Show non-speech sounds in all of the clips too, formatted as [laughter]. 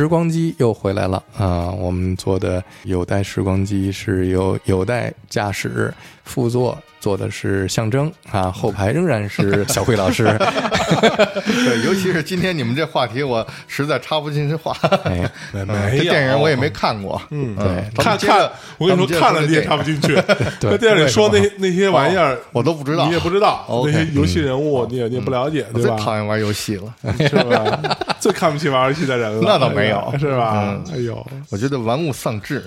时光机又回来了啊！我们做的有带时光机是由有带驾驶，副座做的是象征啊，后排仍然是 [laughs] 小慧老师。[laughs] 对，尤其是今天你们这话题，我实在插不进去话。哎，没 [laughs] 没这电影我也没看过，嗯对看看，我跟你说，看了你也插不进去。在电影里说那那些玩意儿，我都不知道，你也不知道那些游戏人物，你也你也不了解，我对吧？最讨厌玩游戏了。是吧？最看不起玩游戏的人了，那倒没有是吧嗯？哎呦，我觉得玩物丧志，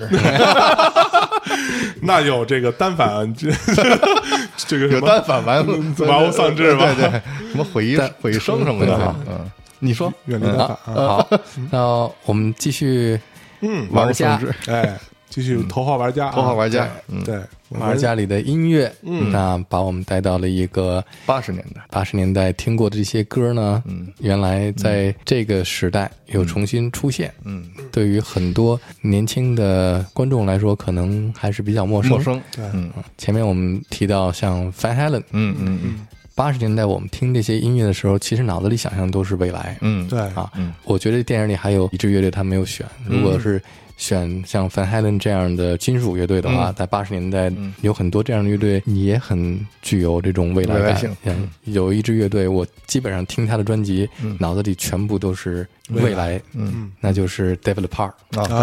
[laughs] 那有这个单反，这 [laughs] 这个什么？有单反玩玩物丧志吧？对对，什么毁一毁一生什么的对。嗯，你说。远离单反啊？好，那我们继续嗯，玩物丧志，哎，继续头号玩家啊，头号玩家，嗯，对，玩家里的音乐，嗯。那把我们带到了一个八十年代，八十年代听过的这些歌呢，嗯。原来在这个时代又重新出现。嗯，对于很多年轻的观众来说，可能还是比较陌生。陌生，对。嗯。前面我们提到像 Van Halen，嗯嗯嗯。八十年代我们听这些音乐的时候，其实脑子里想象都是未来。嗯，对。啊，嗯我觉得电影里还有一支乐队他没有选，如果是选像 Van Halen 这样的金属乐队的话，嗯。在八十年代有很多这样的乐队也很具有这种未来感来性。嗯，有一支乐队，我基本上听他的专辑，嗯。脑子里全部都是未来，嗯。那就是 David Lepard 啊，啊，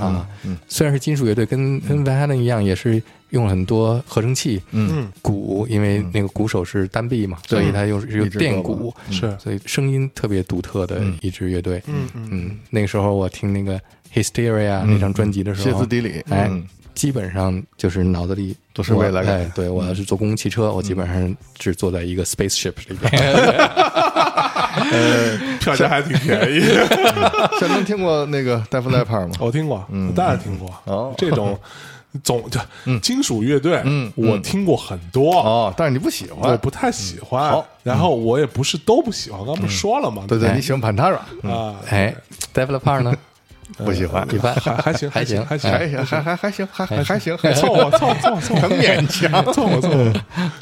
啊。嗯。虽然是金属乐队，跟跟 Van Halen 一样，也是用了很多合成器、嗯。嗯，鼓，因为那个鼓手是单臂嘛，所以他又是电鼓，是，所以声音特别独特的一支乐队。嗯嗯。嗯，那个时候我听那个 Hysteria 那张专辑的时候，歇斯底里，哎嗯，基本上就是脑子里都是未来感哎，对我要是坐公共汽车，我基本上是坐在一个 spaceship 里边。[laughs] 呃票价还挺便宜。[laughs] 小能听过那个戴夫莱帕吗？我听过，我当然听过。哦。这种总就金属乐队，嗯我听过很多，哦，但是你不喜欢，我不太喜欢。好。然后我也不是都不喜欢，刚不是说了吗？对对，哎你喜欢 Pantera，啊，哎 d e v e l o p e r 呢？不喜欢，一般，还还行，还行还行，还行，还还还行，还还还行，还凑合凑合凑合凑合。[laughs] 很勉强。[laughs] 凑合凑合。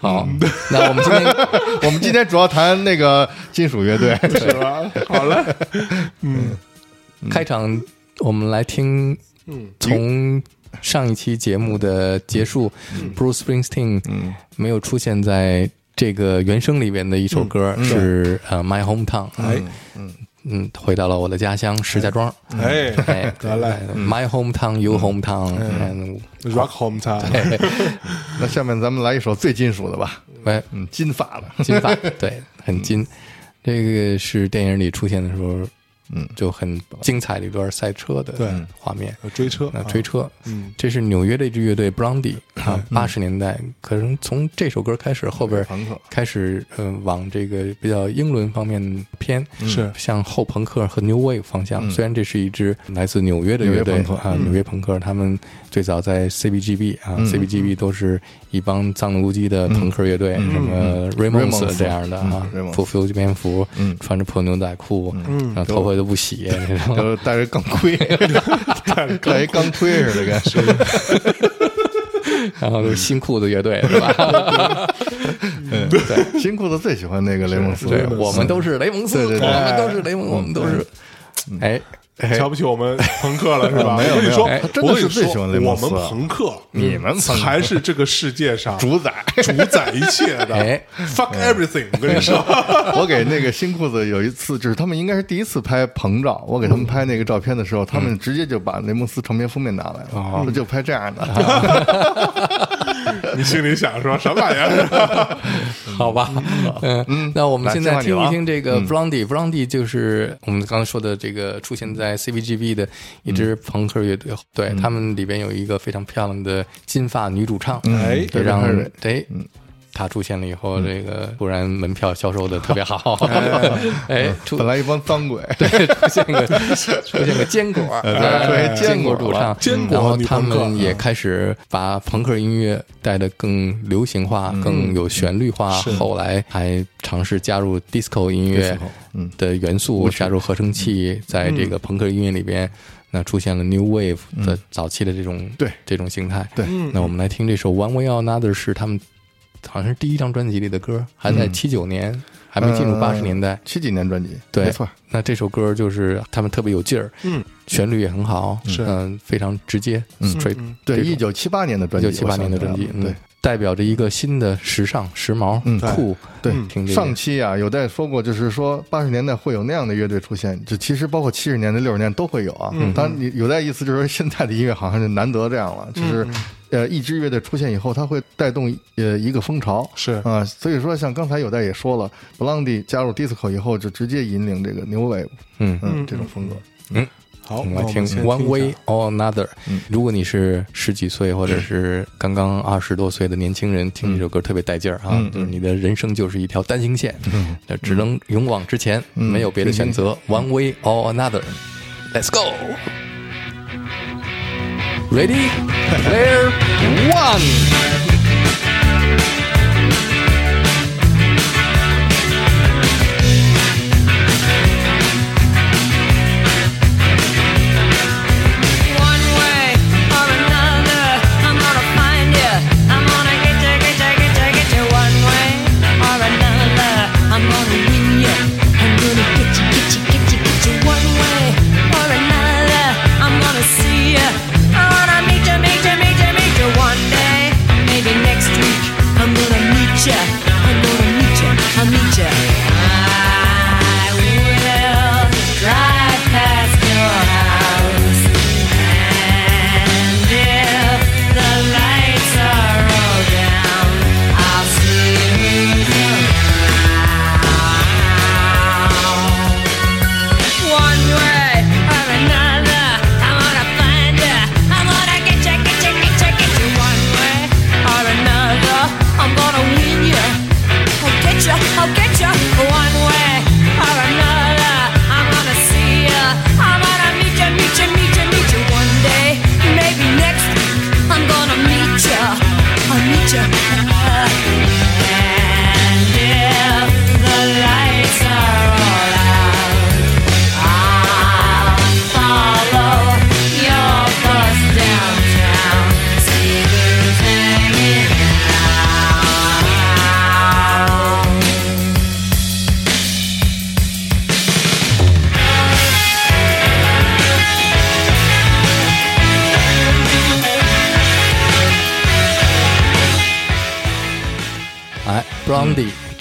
好，那我们今天 [laughs] 我们今天主要谈那个金属乐队，是吧？好了，嗯，开场，我们来听，嗯，从上一期节目的结束，Bruce Springsteen 嗯。没有出现在这个原声里边的一首歌是呃 My Hometown，哎嗯，回到了我的家乡石家庄。哎，哎，得嘞，My hometown, your hometown，嗯，，Rock Home Town，[laughs] 那下面咱们来一首最金属的吧，喂，嗯，金发的，金发，对，[laughs] 很金。这个是电影里出现的时候，嗯，就很精彩的一段赛车的对。画面。追车。那，追车，嗯，这是纽约的一支乐队 Blondie [laughs] 啊，八十年代，可能从这首歌开始，后边开始呃往这个比较英伦方面偏，是。向后朋克和 New Wave 方向。虽然这是一支来自纽约的乐队啊，纽约朋克，他们最早在 CBGB 啊，CBGB 都是一帮藏了咕叽的朋克乐队，什么 Ramones Ramones 这样的啊嗯，，Ramones。不修边幅嗯，穿着破牛仔裤，嗯。然后头发 [laughs] 都不洗那种。就是带着钢盔，带一钢盔似的，跟 [laughs] 然后都是新裤子乐队 [laughs] 是吧？嗯，对，新裤子最喜欢那个雷蒙斯，对，我们都是雷蒙斯，对对对。我们都是雷蒙，我们都是，哎，哎瞧不起我们朋克了是吧？[laughs] 没有我跟你说我跟你是最喜欢雷说，我们朋克，你们才是这个世界上主宰。[laughs] 主宰一切的。哎 fuck everything！我跟你说，[laughs] 我给那个新裤子有一次，就是他们应该是第一次拍棚照，我给他们拍那个照片的时候，他们直接就把雷蒙斯唱片封面拿来了，就拍这样的。[laughs] 你心里想说什么玩意儿？[laughs] 好吧，嗯，那我们现在听一听这个 Blondie，Blondie 就是我们刚才说的这个出现在 CBGB 的一支朋克乐队，对他们里边有一个非常漂亮的金发女主唱，哎对让对。她出现了以后，这个突然门票销售的特别好，[laughs] 哎，[laughs] 出本来一帮脏鬼，[laughs] 对，出现个出现个坚果，对坚坚果主唱，坚果然后他们也开始把朋克音乐带得更流行化、更有旋律化。后来还尝试加入 disco 音乐的元素，加入合成器，在这个朋克音乐里边。那出现了 new wave 的早期的这种对。这种形态，对。那我们来听这首 One Way or Another 是他们好像是第一张专辑里的歌，还在七九年还没进入八十年代，七几年专辑，对，没错。那这首歌就是他们特别有劲儿，嗯，旋律也很好，是。嗯，非常直接，straight，对，一九七八年的专辑，一九七八年的专辑，对。代表着一个新的时尚、时髦、酷。对，听上期啊，有在说过，就是说八十年代会有那样的乐队出现，就其实包括七十年代、六十年代都会有啊。当然，你有在意思就是说，现在的音乐好像是难得这样了，就是呃，一支乐队出现以后，它会带动呃一个风潮。是啊，所以说像刚才有在也说了，Blondie 加入 Disco 以后，就直接引领这个 New Wave，嗯嗯，这种风格，嗯。好，我们来听 One Way or Another。如果你是十几岁或者是刚刚二十多岁的年轻人，听这首歌特别带劲儿啊！就是你的人生就是一条单行线，只能勇往直前，没有别的选择。One Way or Another，Let's go。Ready, player one。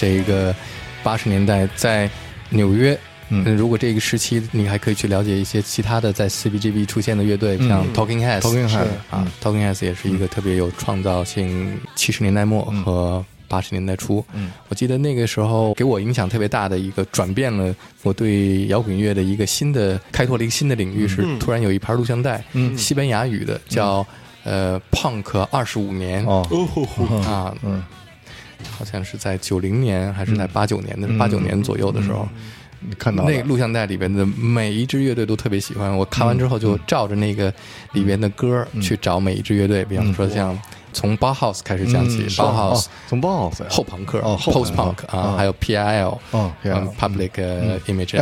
这个八十年代在纽约，嗯，如果这个时期你还可以去了解一些其他的在 CBGB 出现的乐队，像 Talking Heads，Talking Heads 啊，Talking Heads 也是一个特别有创造性。七十年代末和八十年代初，嗯，我记得那个时候给我影响特别大的一个转变了我对摇滚乐的一个新的开拓了一个新的领域，是突然有一盘录像带，嗯，西班牙语的叫呃 Punk 二十五年。哦。啊嗯。好像是在九零年还是在八九年的八九年左右的时候，你看到那录像带里边的每一支乐队都特别喜欢。我看完之后就照着那个里边的歌去找每一支乐队，比方说像。从 Bauhaus 开始讲起，Bauhaus 从 Bauhaus 后朋克，Post Punk 啊，还有 PIL，嗯，Public Image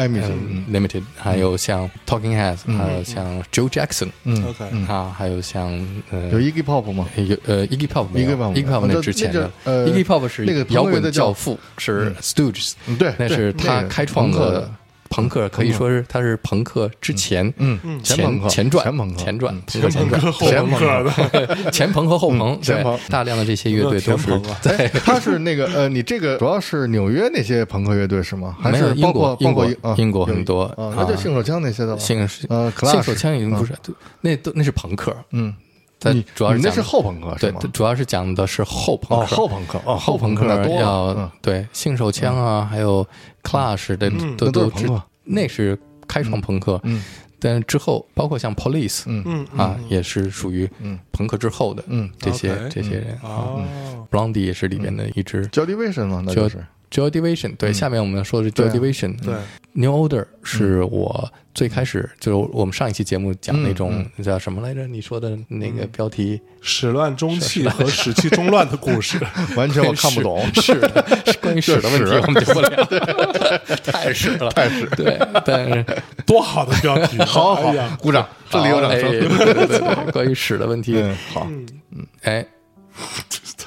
Limited，还有像 Talking Heads，还有像 Joe Jackson，嗯，OK，啊，还有像呃，有 Iggy Pop 吗？有呃，Iggy Pop，Iggy Pop 那之前的，Iggy Pop 是那个摇滚的教父，是 Stooges，对，那是他开创的。朋克可以说是他是朋克之前，嗯，前前传前朋克前传前传后朋克的 [laughs] 前朋和后朋，前朋大量的这些乐队都是对他是那个呃，你这个主要是纽约那些朋克乐队是吗？还是英国英国英国很多啊？那就性手枪那些的了。性呃，性手枪已经不是，那都那是朋克，嗯。你主要是那是后朋克，对，主要是讲的是后朋克，后朋克，哦，后朋克要对性手枪啊，还有 Clash 的都都是那是开创朋克，嗯，但之后包括像 Police，嗯。嗯啊，也是属于朋克之后的，嗯，这些这些人啊，Blondie 也是里面的一支 Division 嘛，那就是 Joy Division，对，下面我们要说的是 Joy Division，对，New Order 是我。最开始就是我们上一期节目讲那种叫什么来着？你说的那个标题“始乱终弃”和 [laughs] “始气中乱”的故事，[laughs] 完全我看不懂。[laughs] 是的，关于史的问题我们就不聊。太史了，太史。对，但是多好的标题！好好鼓掌，这里有掌声。对对对，关于史的问题，好。嗯，哎，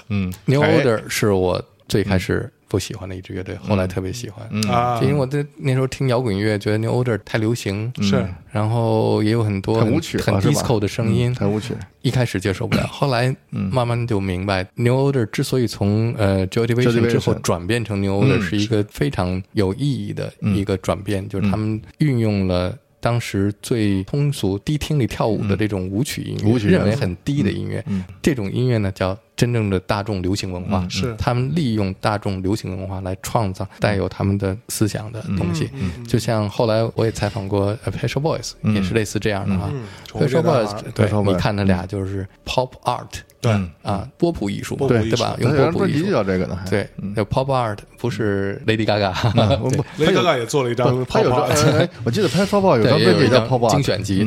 嗯，New Order 是我最开始。不喜欢的一支乐队，后来特别喜欢。啊，因为我在那时候听摇滚乐，觉得 New Order 太流行，是，然后也有很多很舞曲、很 disco 的声音，很舞曲，一开始接受不了，后来慢慢就明白，New Order 之所以从呃 Joy Division 之后转变成 New Order，是一个非常有意义的一个转变，就是他们运用了。当时最通俗、低听里跳舞的这种舞曲音乐，认为很低的音乐，这种音乐呢叫真正的大众流行文化。是他们利用大众流行文化来创造带有他们的思想的东西。就像后来我也采访过 p e s h o Boys，也是类似这样的哈。p e s h o Boys，对，你看那俩就是 Pop Art。对啊，波普艺术，对对吧？用波普艺术叫这个呢？对，Pop Art 不是 Lady Gaga，Lady [laughs] Gaga 也做了一张 Pop Art。我记得 Pet Shop Boys 有张专辑叫 Pop Art 精选集。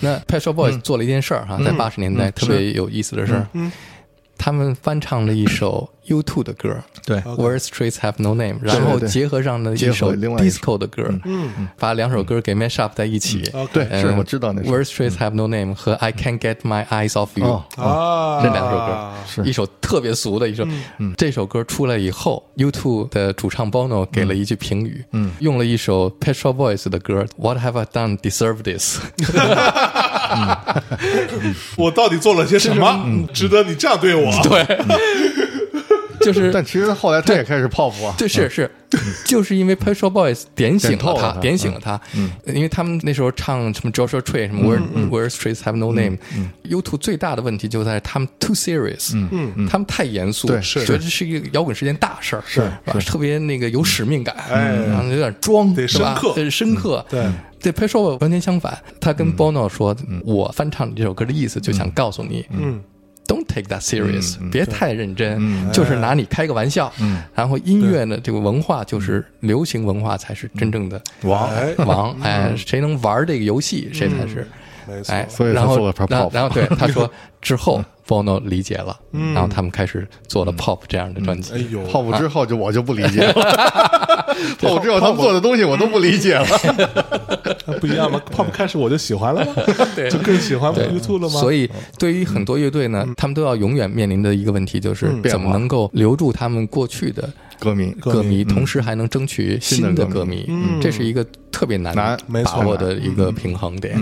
那 Pet Shop Boys 做了一件事儿哈，在八十年代特别有意思的事儿。他们翻唱了一首 U2 的歌，对，Where Streets Have No Name，然后结合上了一首 Disco 的歌，嗯，把两首歌给 mash up 在一起。对，是我知道那 Where Streets Have No Name 和 I Can't Get My Eyes Off You 啊，这两首歌是一首特别俗的一首。这首歌出来以后，U2 的主唱 Bono 给了一句评语，嗯，用了一首 Pet Shop Boys 的歌，What Have I Done Deserve This？我到底做了些什么，值得你这样对我？对，就是。但其实后来他也开始泡芙啊。对，是是，就是因为 p e t r o Boys 点醒了他，点醒了他。嗯，因为他们那时候唱什么 Joshua Tree，什么 Where Where Streets Have No Name。YouTube 最大的问题就在他们 too serious，嗯嗯，他们太严肃，对，觉得这是一个摇滚是件大事儿，是吧？特别那个有使命感，然后有点装，对，深刻，深刻，对。对 p e t r o 完全相反，他跟 Bono 说：“我翻唱这首歌的意思，就想告诉你，嗯。” Don't take that serious，别太认真，就是拿你开个玩笑。然后音乐呢，这个文化就是流行文化才是真正的王 [laughs] 王。哎，谁能玩这个游戏，谁才是。哎，然后然后对他说之后，Bono 理解了，然后他们开始做了 Pop 这样的专辑。哎呦，Pop 之后就我就不理解了。[laughs] Pop 之后他们做的东西我都不理解了。[laughs] 不一样吗？Pop 开始我就喜欢了，[laughs] 就更喜欢 YouTube 了吗？所以对于很多乐队呢，他们都要永远面临的一个问题就是怎么能够留住他们过去的。歌迷，歌迷，同时还能争取新的歌迷，这是一个特别难难把握的一个平衡点。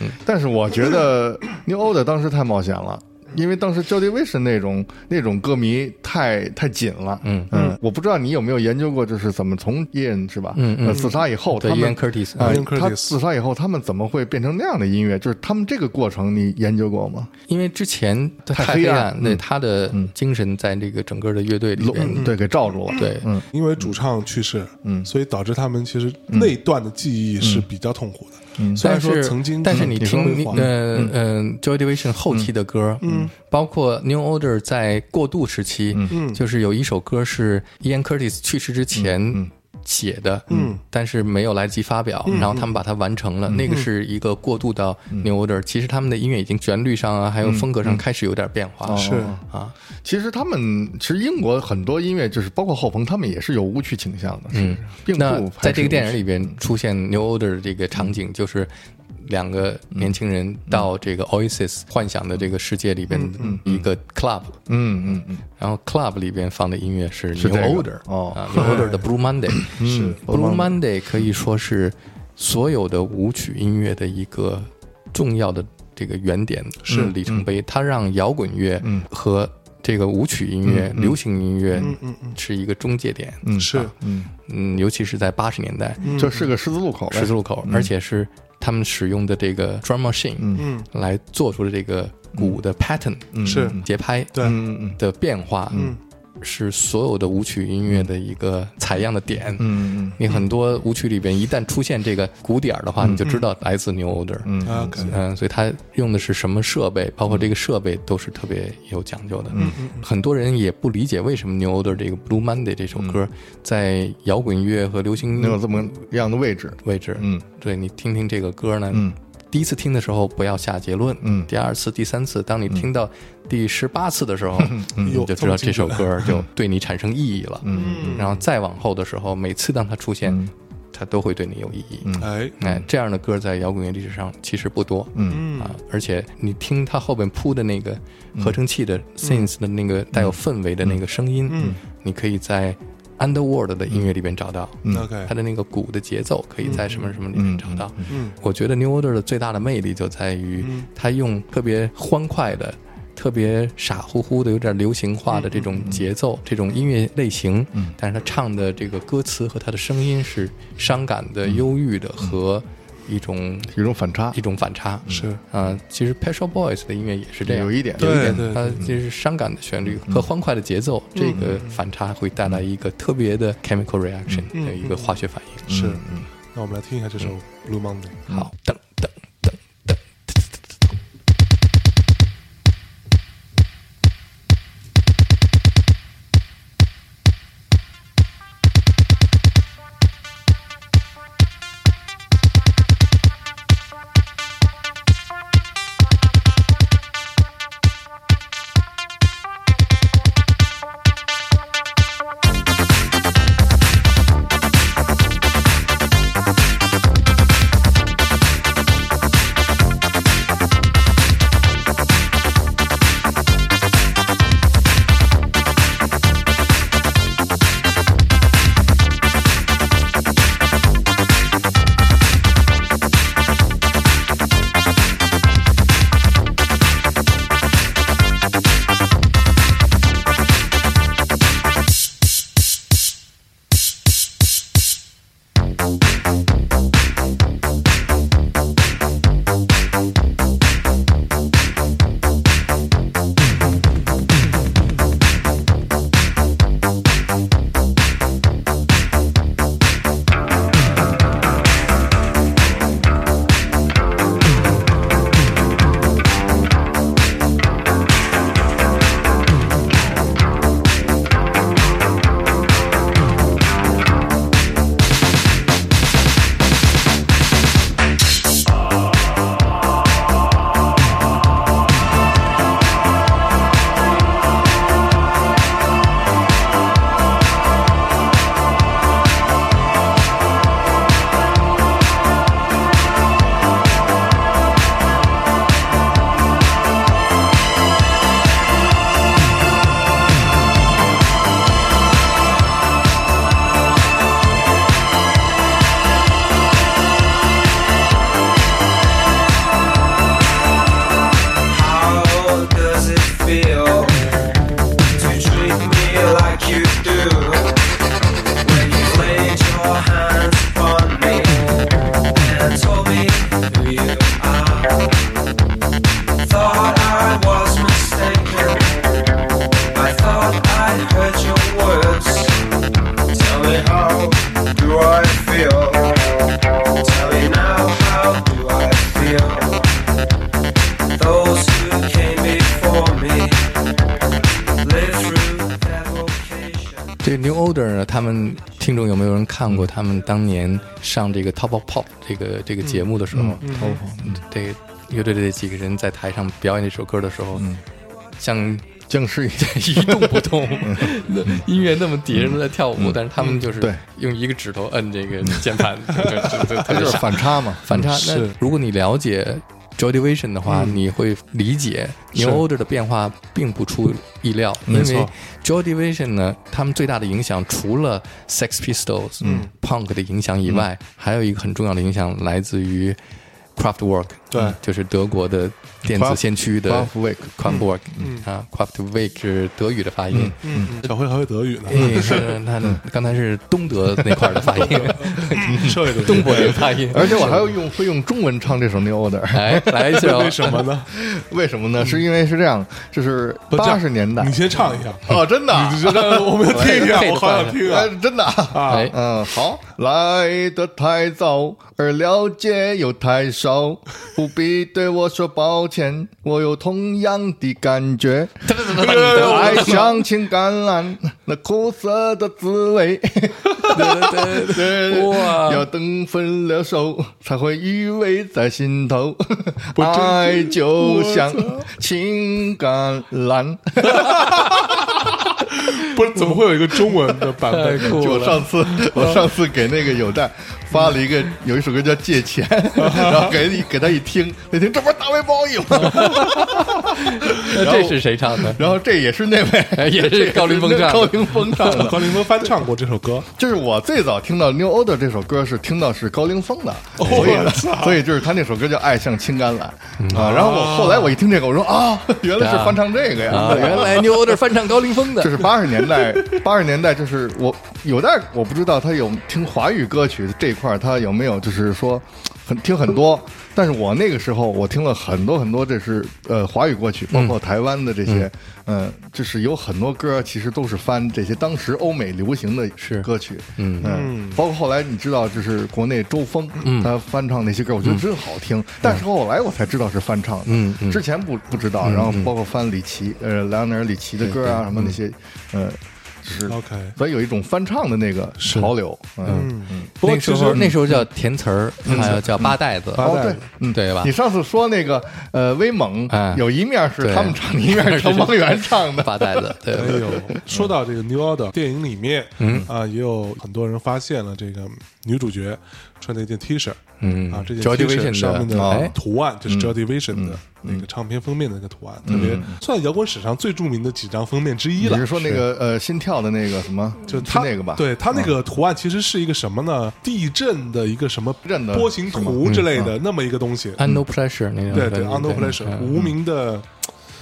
嗯，但是我觉得 New Order 当时太冒险了。因为当时 Jody w i s 那种那种歌迷太太紧了，嗯。嗯，我不知道你有没有研究过，就是怎么从 Ian 是吧？嗯嗯，自杀以后，他们 Curtis 啊，他自杀以后，他们怎么会变成那样的音乐？就是他们这个过程，你研究过吗？因为之前太黑暗，那他的精神在这个整个的乐队里边，对，给罩住了。对，嗯，因为主唱去世，嗯，所以导致他们其实那段的记忆是比较痛苦的。嗯，虽然说曾经，但是你听，嗯嗯，Joy Division 后期的歌，嗯，包括 New Order 在过渡时期，嗯，就是有一首歌是 Ian Curtis 去世之前。写的，嗯，但是没有来得及发表，然后他们把它完成了。那个是一个过渡到 New Order，其实他们的音乐已经旋律上啊，还有风格上开始有点变化。是。啊，其实他们其实英国很多音乐就是包括后朋，他们也是有舞曲倾向的。嗯，并不在这个电影里边出现 New Order 这个场景，就是。两个年轻人到这个 Oasis 幻想的这个世界里边一个 club，嗯嗯嗯，然后 club 里边放的音乐是 New Order，哦，New Order 的 Blue Monday，是 Blue Monday 可以说是所有的舞曲音乐的一个重要的这个原点，是里程碑，它让摇滚乐和这个舞曲音乐、流行音乐是一个中介点，嗯是，嗯。嗯，尤其是在八十年代，这是个十字路口，十字路口，而且是。他们使用的这个 drum machine，嗯，来做出的这个鼓的 pattern，是。节拍对。的变化，嗯。是所有的舞曲音乐的一个采样的点。嗯嗯，你很多舞曲里边一旦出现这个鼓点的话，你就知道来自 New Order。嗯嗯，所以它用的是什么设备，包括这个设备都是特别有讲究的。嗯嗯，很多人也不理解为什么 New Order 这个 Blue Monday 这首歌在摇滚乐和流行能有这么样的位置位置。嗯，对你听听这个歌呢。嗯。第一次听的时候不要下结论，嗯，第二次、第三次，当你听到第十八次的时候，[laughs] 你就知道这首歌就对你产生意义了，嗯，然后再往后的时候，每次当它出现，它都会对你有意义，哎哎，这样的歌在摇滚乐历史上其实不多，嗯。啊，而且你听它后边铺的那个合成器的 synth 的那个带有氛围的那个声音，嗯，你可以在。Underworld 的音乐里边找到。OK，它的那个鼓的节奏可以在什么什么里面找到。嗯。我觉得 New Order 的最大的魅力就在于嗯。它用特别欢快的。特别傻乎乎的、有点流行化的这种节奏、这种音乐类型，嗯。但是他唱的这个歌词和他的声音是伤感的、忧郁的和一种一种反差。一，种反差。是。啊、其实 Shop Boys 的音乐也是这样，有一点有一点。对对它就是伤感的旋律和欢快的节奏，这个反差会带来一个特别的 chemical reaction 嗯的一个化学反应。是。嗯，那我们来听一下这首 Blue Monday。好，噔噔。上这个 Top of Pop 这个这个节目的时候？嗯这个乐队的几个人在台上表演这首歌的时候，像僵尸一样，[laughs] 一动不动，那音乐那么底下人都在跳舞，但是他们就是用一个指头摁这个键盘，它 [laughs] 就是反差嘛，反差。那如果你了解 Joy Division 的话，你会理解 New Order 的变化并不出意料，因为没错 Joy Division 呢，他们最大的影响除了 Sex Pistols、Punk 的影响以外，还有一个很重要的影响来自于 Kraftwerk，对。就是德国的电子先驱的 Kraftwerk，啊，Kraftwerk 是德语的发音。嗯，小辉还会德语呢，哎，[laughs] 是他刚才是东德那块儿的发音，[laughs] 这个东德的发音。[laughs] 而且我还要用会用中文唱这首 New Order，哎，来一下哦，为什么呢？为什么呢？是因为是这样，就是八十年代你先唱一下，哦，真的啊，你觉得我们要听一下，我好想听啊。哎，真的啊。嗯，好，来的太早，而了解又太少，不必对我说抱歉，我有同样的感觉。[laughs] 爱像青橄榄，那苦涩的滋味，[laughs] 哇要等分了手，才会依偎在心头。爱就像青橄榄。[laughs] 不是怎么会有一个中文的版本！就我上次，我上次给那个有代发了一个有一首歌叫《借钱》，[laughs] 然后给你给他一听，一听这不是大卫鲍伊吗？[laughs] 那这是谁唱的？然后这也是那位 [laughs] 也是高凌风唱的高凌风唱的。高凌风翻唱过这首歌，就是我最早听到 New Order 这首歌是听到是高凌风的，哦所以所以就是他那首歌叫《爱像青橄榄》啊。然后我后来我一听这个，我说啊，原来是翻唱这个呀。啊，原来 New Order 翻唱高凌风的就，是八十年代，八十年代就是我有的我不知道他有听华语歌曲这一块儿他有没有就是说很听很多，但是我那个时候我听了很多很多，这是呃华语歌曲，包括台湾的这些，嗯、就是有很多歌其实都是翻这些当时欧美流行的歌曲，嗯。嗯，包括后来你知道，就是国内周峰他翻唱那些歌，我觉得真好听，但是后来我才知道是翻唱的，嗯嗯。之前不不知道，然后包括翻李琦，呃，莱昂纳尔李琦的歌啊，什么那些，呃，就是。OK，所以有一种翻唱的那个潮流，嗯，嗯，不过那时其实候那时候叫填词儿，还有叫八袋子，哦对，嗯对吧？你上次说那个呃威猛哎。有一面是他们唱的，一面是 [laughs] 汪源唱的，八袋子，对。哎呦，说到这个 New Order 电影里面，嗯。啊，也有很多人发现了这个女主角穿的一件 T 恤，嗯啊，这件 T 恤上面的图案就是 Joy Division 的那个唱片封面的那个图案，特别算摇滚史上最著名的几张封面之一了。你是。说那个呃心跳的那个什么，就是它那个吧？对他那个图案其实是一个什么呢？地震的一个什么波形图之类的那么一个东西。，Unknown Pressure 那个对对，unknown pleasure，嗯。无名的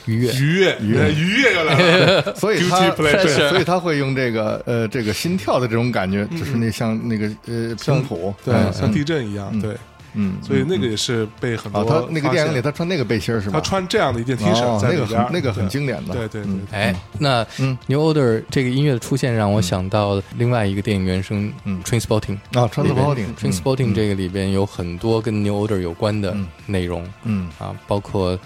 愉悦，愉悦，愉悦，愉悦又来了。所以他对所以他会用这个呃这个心跳的这种感觉，就是那像那个呃拼图，对，嗯像地震一样，对，嗯，所以那个也是被很多啊，他那个电影里他穿那个背心儿是吧？他穿这样的一件 T 恤哦那个那个很经典的，对对对，哎，那 New Order 这个音乐的出现，让我想到另外一个电影原声，嗯，Trainspotting。啊，穿的包顶 Trainspotting 这个里边有很多跟 New Order 有关的内容，嗯。啊，包括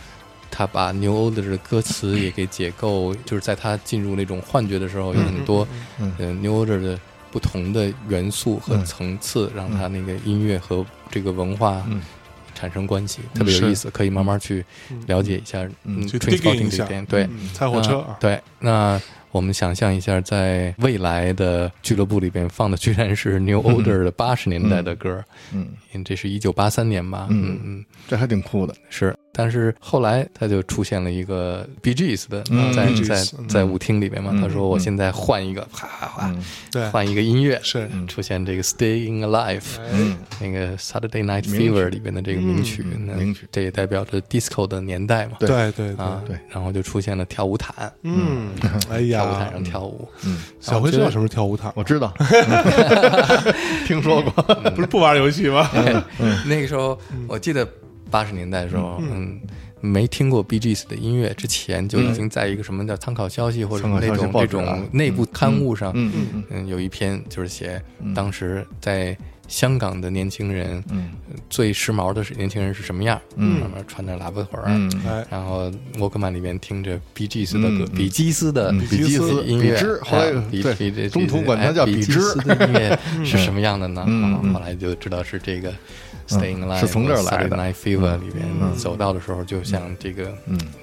他把 New Order 的歌词也给解构，就是在他进入那种幻觉的时候，有很多嗯呃 New Order 的不同的元素和层次，让他那个音乐和这个文化嗯。产生关系，特别有意思，可以慢慢去了解一下。嗯去 digging，Trainspotting 一下这边对猜火车对，那我们想象一下，在未来的俱乐部里边放的居然是 New Order 的八十年代的歌，嗯，嗯，这是一九八三年吧，嗯嗯，这还挺酷的，是。但是后来他就出现了一个 B G S 的，嗯在在在舞厅里面嘛，他说我现在换一个，哗哗嗯。对，换一个音乐，是。出现这个 Staying Alive，嗯。那个 Saturday Night Fever 里边的这个名曲，名曲。这也代表着 disco 的年代嘛，对。对对对，啊，对，然后就出现了跳舞毯，嗯，哎呀。跳舞毯上，跳舞，嗯。小辉知道什么是跳舞毯？我知道，[laughs] 听说过，不是不玩游戏吗？那个时候我记得八十年代的时候，嗯。没听过 B G S 的音乐之前，就已经在一个什么叫参考消息或者那种这报纸啊。种内部刊物上，嗯嗯嗯。嗯，有一篇就是写当时在香港的年轻人，嗯。最时髦的是年轻人是什么样？嗯，上面穿着喇叭腿儿，嗯。哎，然后沃克曼里面听着 B G S 的歌，比基斯的嗯比基斯音乐，后来哎比对比这中途管它叫比基斯的音乐是什么样的呢？后来就知道是这个 Staying Alive 是从这儿来的。Night Fever 里边走到的时候，就像这个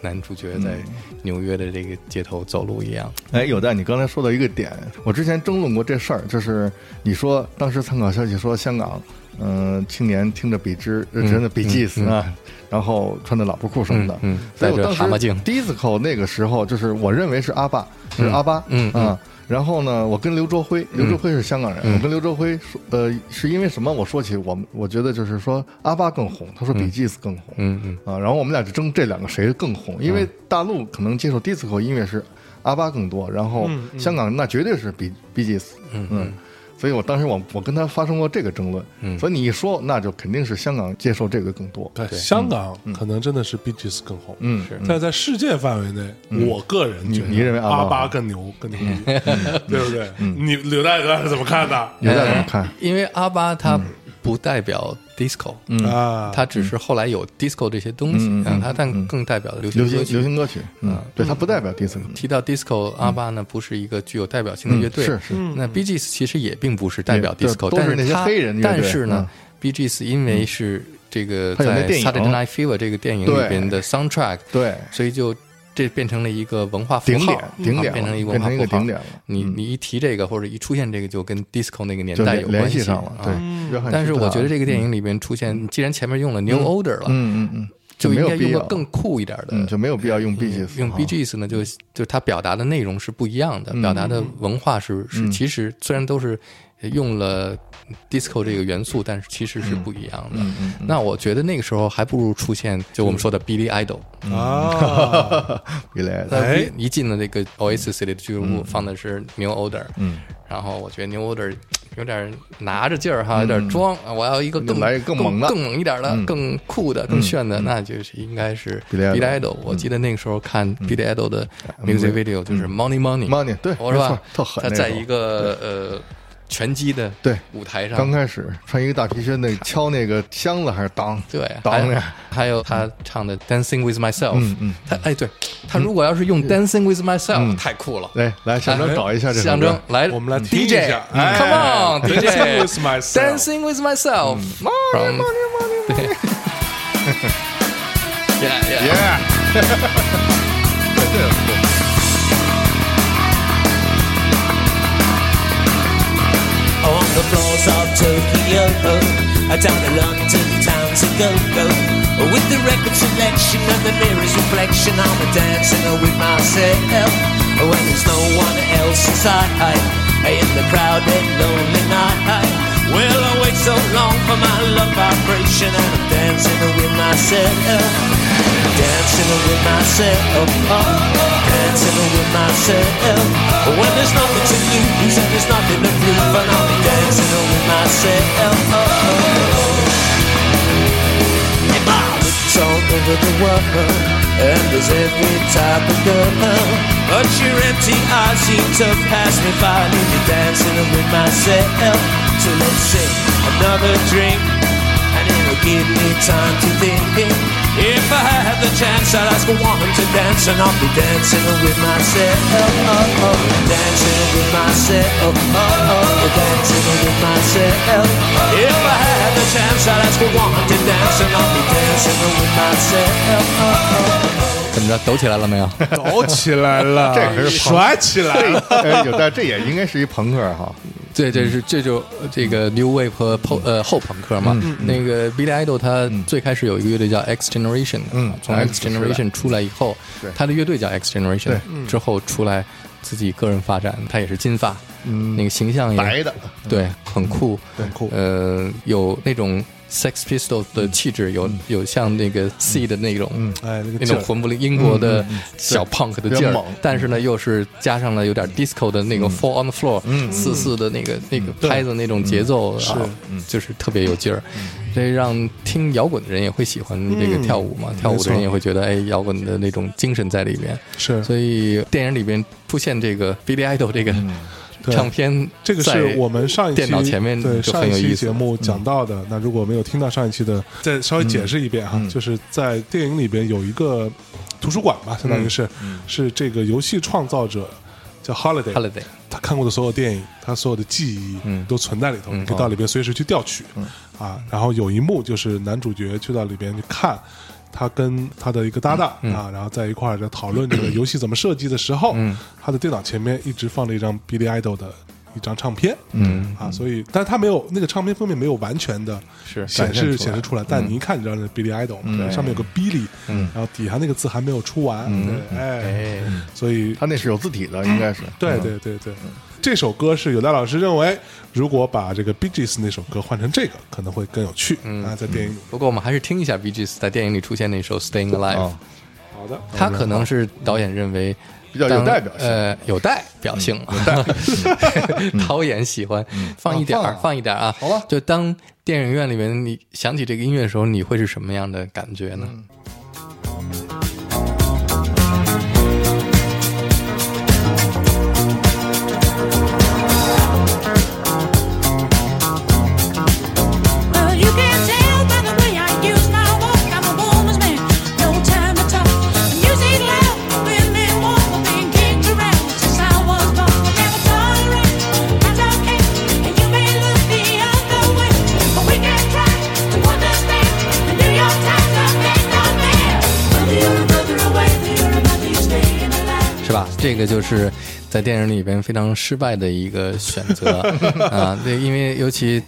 男主角在纽约的这个街头走路一样。哎，有的，你刚才说到一个点，我之前争论过这事儿，就是你说当时参考消息说香港，嗯、青年听着比之，呃真的比基斯啊，然后穿着喇叭裤什么的，嗯嗯戴着所以我当时蛤蟆镜。disco 那个时候，就是我认为是阿爸，是阿巴，嗯。然后呢，我跟刘卓辉，刘卓辉是香港人，我跟刘卓辉说，呃，是因为什么？我说起我们，我觉得就是说阿巴更红，他说比 g 斯更红，嗯嗯啊，然后我们俩就争这两个谁更红，因为大陆可能接受 disco 音乐是阿巴更多，然后香港那绝对是比 b g 嗯。嗯，所以我当时我我跟他发生过这个争论，嗯。所以你一说，那就肯定是香港接受这个更多，对，香港可能真的是 B G S 更红，嗯，但在世界范围内，我个人觉得你你认为阿巴更牛更牛逼，对不对？你刘大哥是怎么看的？刘大哥怎么看？因为阿巴他不代表 disco，嗯。啊，它只是后来有 disco 这些东西，嗯它但更代表流流行行歌曲。流行歌曲，嗯，对，它不代表 disco，提到 disco，阿巴呢不是一个具有代表性的乐队，嗯是。是那 B G S 其实也并不是代表 disco，都是那些但是它黑人乐队但是呢嗯，B G S 因为是这个在 Saturday Night Fever 这个电影里边的 soundtrack，对，所以就这变成了一个文化符顶号点，顶点变成了一个变成一个文化符号顶点了嗯你你一提这个或者一出现这个，就跟 disco 那个年代有关系联系上了，对但是我觉得这个电影里边出现，既然前面用了 New Order 了，嗯嗯嗯，就应没有必要该用个更酷一点的，嗯就没有必要用 B G 用 B G S 呢，就就它表达的内容是不一样的，表达的文化是是，其实虽然都是用了 disco 这个元素，但是其实是不一样的。那我觉得那个时候还不如出现就我们说的 Billy Idol，啊，[laughs] 原来。的他哎。一进了那个 Oasis 里的俱乐部，放的是 New Order，嗯，然后我觉得 New Order 有点拿着劲儿哈，有点装，啊我要一个更来更猛的。更猛一点的、更酷的、更炫的，那就是应该是 Billy Idol Billy Idol。我记得那个时候看 Billy Idol 的 music video 就是 Money Money Money，对我是吧？没错？特狠那种他在一个呃拳击的对舞台上刚开始穿一个大皮靴，那敲那个箱子还是当对，还当着，还有他唱的《Dancing with Myself》，嗯嗯他哎，对他如果要是用《Dancing with Myself》，太酷了。来来，象征哎找一下这首象征，来，我们来 DJ，下嗯哎 Come on DJ Dancing with myself Dancing with myself from yeah yeah！on the floors of Tokyo, down the London town to go go. With the record selection and the mirror's reflection, I'm a dancing with myself. When there's no one else inside, in the crowded, lonely night. Well, I wait so long for my love vibration, and I'm dancing with myself. Dancing with myself, dancing with myself. When there's nothing to lose and there's nothing to prove, and I'll be dancing with myself. My looks all over the world, and there's every type of girl. But your empty eyes seem to pass me by, leave me dancing with myself. So let's say another drink and it'll give me time to think. If I had the chance, I'd ask a woman to dance, and I'll be dancing with myself. Oh, oh, dancing with myself. Oh, oh, dancing with myself. If I had the chance, I'd ask a woman to dance, and I'll be dancing with myself. Oh, oh. 怎么着，抖起来了没有？抖起来了，这可是甩起来了。哎，有但这也应该是一朋克哈， 对，这是这就这个 New Wave 和 po 呃后朋克嘛。那个 Billy Idol 他最开始有一个乐队叫 X Generation，嗯从 X Generation 出来以后对，他的乐队叫 X Generation，对之后出来自己个人发展，他也是金发，那个形象也白的，对，很酷，很酷呃，有那种 Sex Pistol 的气质，有有像那个 C 的那种，哎，那种魂不灵英国的小 punk 的劲儿但是呢，又是加上了有点 disco 的那个 fall on the floor，四四的那个那个拍子那种节奏，啊，就是特别有劲儿。这让听摇滚的人也会喜欢这个跳舞嘛，跳舞的人也会觉得哎，摇滚的那种精神在里边。是。所以电影里边出现这个 Billy Idol 这个对唱片，这个是我们上一期电脑前面对上一期节目讲到的。那如果没有听到上一期的，再稍微解释一遍哈，嗯。就是在电影里边有一个图书馆吧，相当于是是这个游戏创造者叫 Holiday，Holiday，他看过的所有电影，他所有的记忆嗯。都存在里头，你可以到里边随时去调取。啊。然后有一幕就是男主角去到里边去看。他跟他的一个搭档嗯啊，然后在一块儿在讨论这个游戏怎么设计的时候，嗯。他的电脑前面一直放着一张 Billy Idol 的一张唱片，嗯。啊，所以，但是他没有那个唱片封面没有完全的是显示显示出来，但你一看你知道那是 Billy Idol，对上面有个 Billy，嗯。然后底下那个字还没有出完，对，哎，哎，所以他那是有字体的，应该是。对对对对，这首歌是有戴老师认为，如果把这个 Bee Gees 那首歌换成这个，可能会更有趣嗯啊，在电影里。不过我们还是听一下 B G S 在电影里出现那首《Staying Alive》。啊，好的，他可能是导演认为比较有代表性。呃，有代表性，[laughs] 导演喜欢放一点儿啊放一点儿啊。好吧。就当电影院里面你想起这个音乐的时候，你会是什么样的感觉呢是吧？这个就是在电影里边非常失败的一个选择 [laughs] 啊。对，因为尤其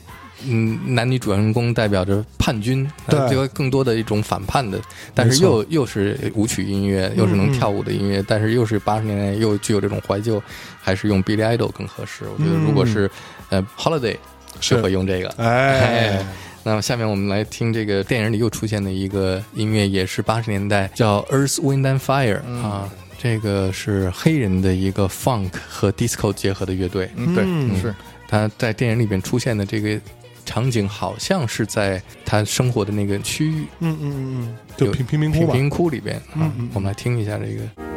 嗯，男女主人公代表着叛军，对呃就更多的一种反叛的，但是又又是舞曲音乐，又是能跳舞的音乐，但是又是八十年代又具有这种怀旧，还是用 Billy Idol 更合适。我觉得如果是、呃 Holiday 适合用这个。哎，那么下面我们来听这个电影里又出现的一个音乐，也是八十年代，叫 Earth, Wind and Fire、啊。这个是黑人的一个 funk 和 disco 结合的乐队，嗯，对，嗯是他在电影里边出现的这个场景，好像是在他生活的那个区域嗯嗯嗯嗯，就贫贫民窟吧，贫民窟里边啊嗯嗯。我们来听一下这个。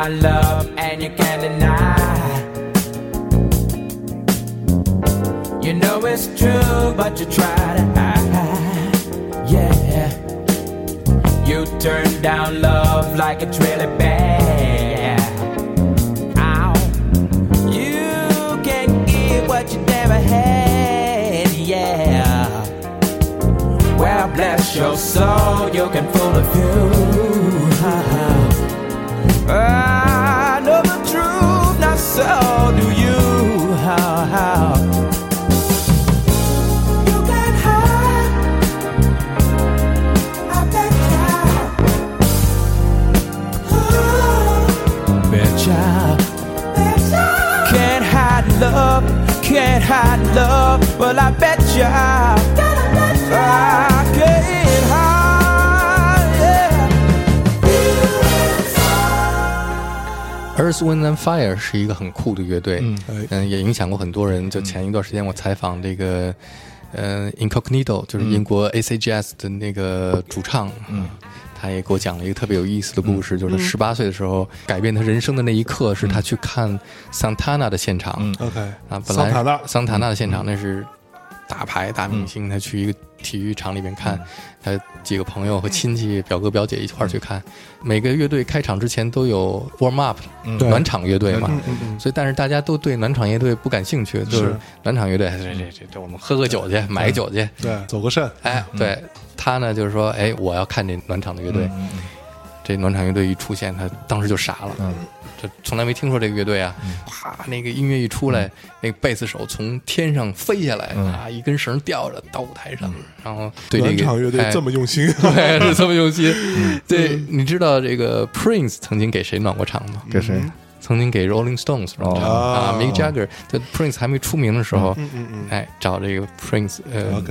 My love and you can't deny. You know it's true, but you try to hide. Yeah. You turn down love like it's really bad. Ow. You can't give what you never had. Yeah. Well, bless your soul, you can fool a few. I know the truth, not so do you. How, how? You can hide. I bet ya. Betcha. Can't hide love, can't hide love. Well, I bet. Earth, Wind and Fire 是一个很酷的乐队，嗯。嗯，也影响过很多人。就前一段时间我采访这个，呃，Incognito，就是英国 AC Jazz 的那个主唱，嗯。他也给我讲了一个特别有意思的故事，就是他十八岁的时候改变他人生的那一刻，是他去看桑塔纳的现场。OK，啊，本来桑塔纳桑塔纳的现场那是大牌大明星，他去一个体育场里面看，他几个朋友和亲戚、表哥表姐一块儿去看。每个乐队开场之前都有 warm up 对。暖场乐队嘛，嗯嗯嗯，所以但是大家都对暖场乐队不感兴趣，就是。暖场乐队，哎这这这这我们喝个酒去，买个酒去，对，走个肾，哎，对。他呢就是说，哎，我要看这暖场的乐队。这暖场乐队一出现，他当时就傻了，嗯这从来没听说这个乐队啊！啪，那个音乐一出来，那个贝斯手从天上飞下来，啊，一根绳吊着到舞台上，然后对这个暖场乐队哎这么用心，[laughs] 对是这么用心。对，你知道这个 Prince 曾经给谁暖过场吗？给谁？曾经给 Rolling Stones 暖场哦啊，Mick Jagger 在 Prince 还没出名的时候，嗯嗯嗯，哎，找这个 Prince 呃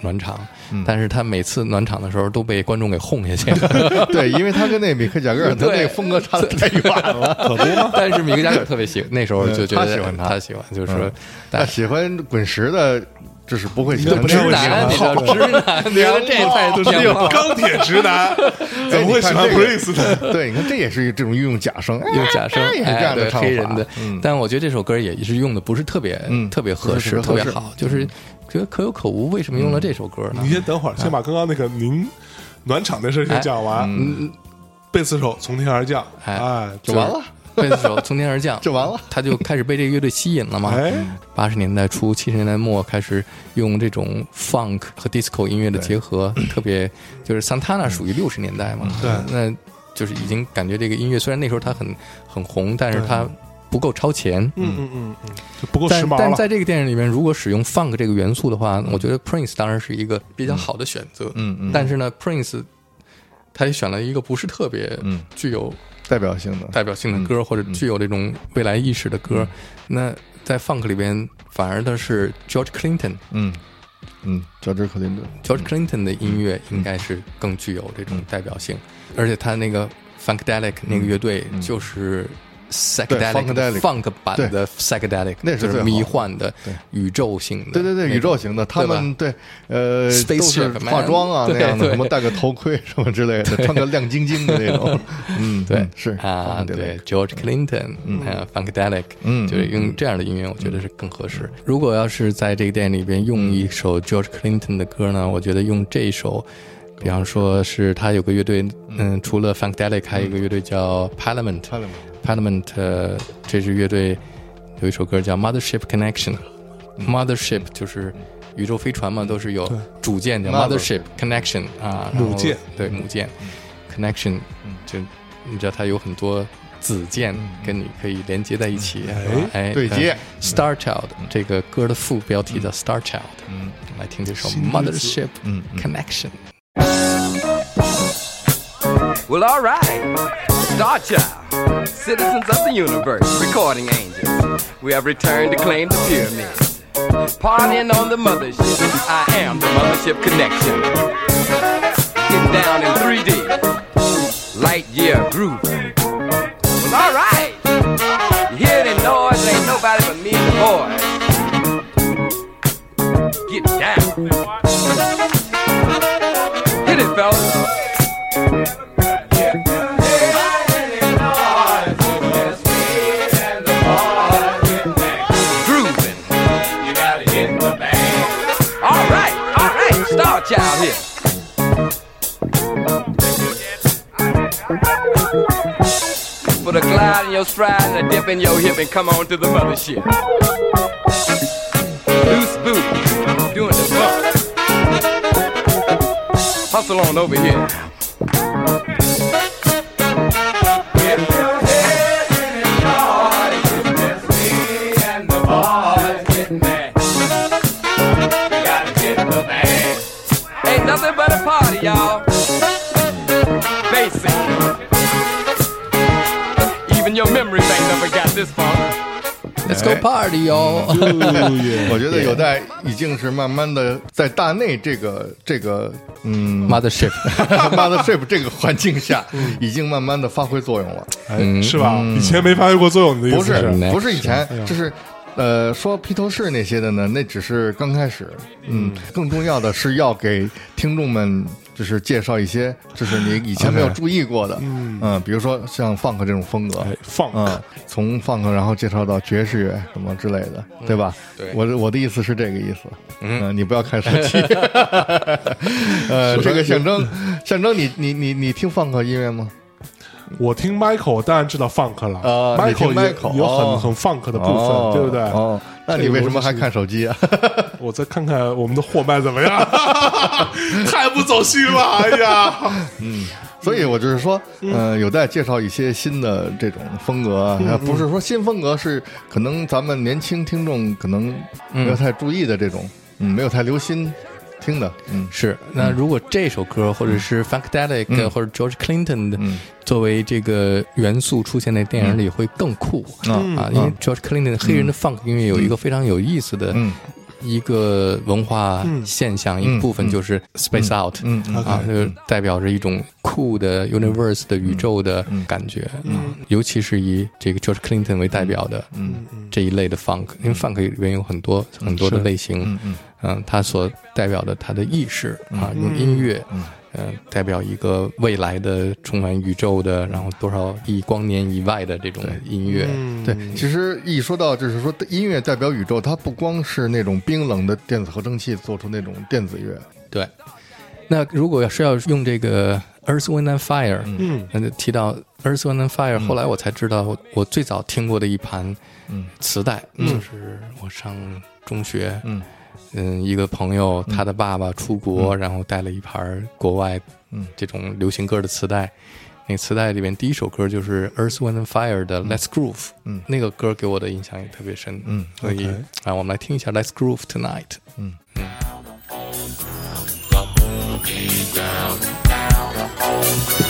暖场，但是他每次暖场的时候都被观众给轰下去。[laughs] [laughs] 对，因为他跟那米克贾格尔他那个风格差的太远了。[laughs] 可不吗？但是米克贾格尔特别喜欢，那时候就觉得他喜欢他。他喜欢，就是说，他但喜欢滚石的，就是不会喜欢直男，[laughs] 你知道直男，这太都是钢铁直男，[laughs] 怎么会喜欢 Prince 呢？[laughs] 对，你看这也是这种运用假声，用假声，哎也是这样的黑人的嗯，但我觉得这首歌也是用的不是特别嗯特别合适，特别好，就是觉得可有可无。为什么用了这首歌呢你？先等会儿，先把刚刚那个您暖场的事先讲完。嗯，贝斯手从天而降，哎哎，就完了。贝斯手从天而降，[laughs] 就完了，[laughs] 他就开始被这个乐队吸引了嘛。哎，八十年代初、七十年代末开始用这种 funk 和 disco 音乐的结合，特别就是 Santana 属于六十年代嘛，对那就是已经感觉这个音乐虽然那时候它很很红，但是它不够超前。嗯嗯嗯嗯，就不够时但髦了。但在这个电影里面，如果使用 funk 这个元素的话，我觉得 Prince 当然是一个比较好的选择。嗯嗯但是呢，Prince 他也选了一个不是特别嗯具有代表性的，代表性的歌，或者具有这种未来意识的歌。那在 funk 里边，反而的是 George Clinton。嗯嗯，，George Clinton 的音乐应该是更具有这种代表性，而且他那个 Funkadelic 那个乐队就是。Psychedelic funk 版的 psychedelic，就是那是迷幻的对、宇宙型的，对对对，宇宙型的，他们对呃都是化妆啊那对样的，什么戴个头盔什么之类的，穿个亮晶晶的那种，[laughs] 嗯，对。嗯是啊，对对，，George Clinton，嗯，Funkadelic，嗯就是用这样的音乐，我觉得是更合适。如果要是在这个电影里边用一首 George Clinton 的歌呢，我觉得用这首比方说是他有个乐队，嗯，除了 Funkadelic，还有一个乐队叫 Parliament。？Parliament 呃这支乐队有一首歌叫 Mothership Connection。Mothership 就是宇宙飞船嘛，都是有主舰叫 Mother Mothership Connection 啊，母舰对母舰 Connection，就你知道它有很多子舰跟你可以连接在一起，对接呃 Star Child 这个歌的副标题叫 Star Child，嗯，来听这首 Mothership Connection。Well, all right. Star Child, citizens of the universe, recording angels. We have returned to claim the pyramids. Partying on the mothership. I am the mothership connection. Get down in 3D. Light year groove. Well, all right. You hear the noise? Ain't nobody but me and the boys. Get down. Hit it, fellas. Put a glide in your stride and a dip in your hip and come on to the mothership. Loose boot, doing the bump. Hustle on over here. This far. Let's go party 哟！[laughs] 我觉得有待已经是慢慢的在大内这个这个嗯 Mothership，mothership [laughs] 这个环境下，已经慢慢的发挥作用了。哎，是吧？以前没发挥过作用，你的意思是？是不是以前，就是呃说披头士那些的呢，那只是刚开始。嗯，更重要的是要给听众们就是介绍一些，就是你以前没有注意过的，[laughs] 嗯比如说像 funk 这种风格哎，，funk 嗯，从 funk 然后介绍到爵士乐什么之类的，对吧？对我的我的意思是这个意思。嗯，你不要看手机。[laughs] 呃，这个象征象征你你你你听 funk 音乐吗？我听 Michael，我当然知道 funk 了。啊你听 Michael 也 Michael，有哦很很 funk 的部哦分，对不对？哦，那你为什么还看手机啊？[laughs] 我再看看我们的货卖怎么样，[laughs] 太不走心了，哎呀，[laughs] 嗯所以我就是说，嗯呃，有待介绍一些新的这种风格啊，嗯呃不是说新风格，是可能咱们年轻听众可能没有太注意的这种，嗯，没有太留心听的，嗯，是，那如果这首歌或者是 Funkadelic、嗯。或者 George Clinton 的、嗯。作为这个元素出现在电影里会更酷、嗯。啊，因为 George Clinton 黑人的 funk 音乐有一个非常有意思的嗯一个文化现象，一部分就是 Space Out，啊，就代表着一种酷的 universe 的宇宙的感觉，嗯，尤其是以这个 George Clinton 为代表的，嗯，这一类的 funk，因为 funk 里面有很多很多的类型，嗯嗯嗯，它所代表的它的意识啊，用音乐，嗯，代表一个未来的充满宇宙的，然后多少亿光年以外的这种音乐，对，其实一说到就是说音乐代表宇宙，它不光是那种冰冷的电子合成器做出那种电子乐，对。那如果要是要用这个 Earth, Wind and Fire，嗯，那就提到 Earth, Wind and Fire，、后来我才知道我，我最早听过的一盘磁带，就是我上中学，嗯嗯，一个朋友他的爸爸出国，然后带了一盘国外嗯。这种流行歌的磁带。那磁带里面第一首歌就是 Earth, Wind and Fire 的 Let's Groove，嗯。那个歌给我的印象也特别深，嗯所以啊，我们来听一下 Let's Groove Tonight。Let's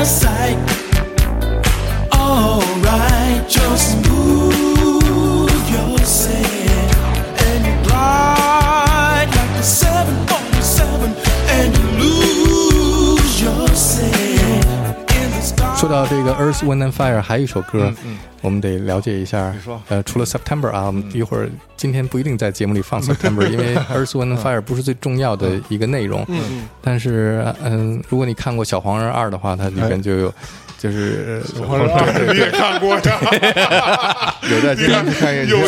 out of sight 到这个 Earth, Wind and Fire，还有一首歌，我们得了解一下。你说。呃，除了 September 啊，我们一会儿今天不一定在节目里放 September，[laughs] 因为 Earth, Wind and Fire 不是最重要的一个内容。嗯但是，嗯，如果你看过《小黄人二》的话，它里边就有，就是你也看过呀？[laughs] 有在经常去看有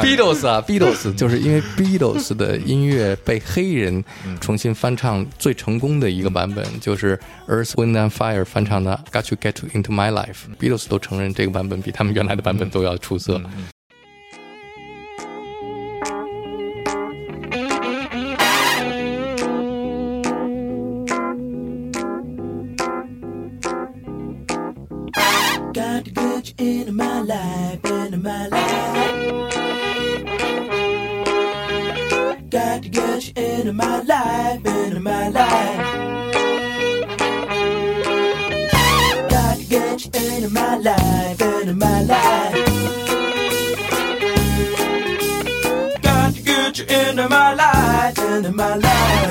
Beatles 啊，Beatles 就是因为 Beatles 的音乐被黑人重新翻唱最成功的一个版本，就是 Earth, Wind and Fire 翻唱的《Got You Get Into My Life》。Beatles 都承认这个版本比他们原来的版本都要出色。My life.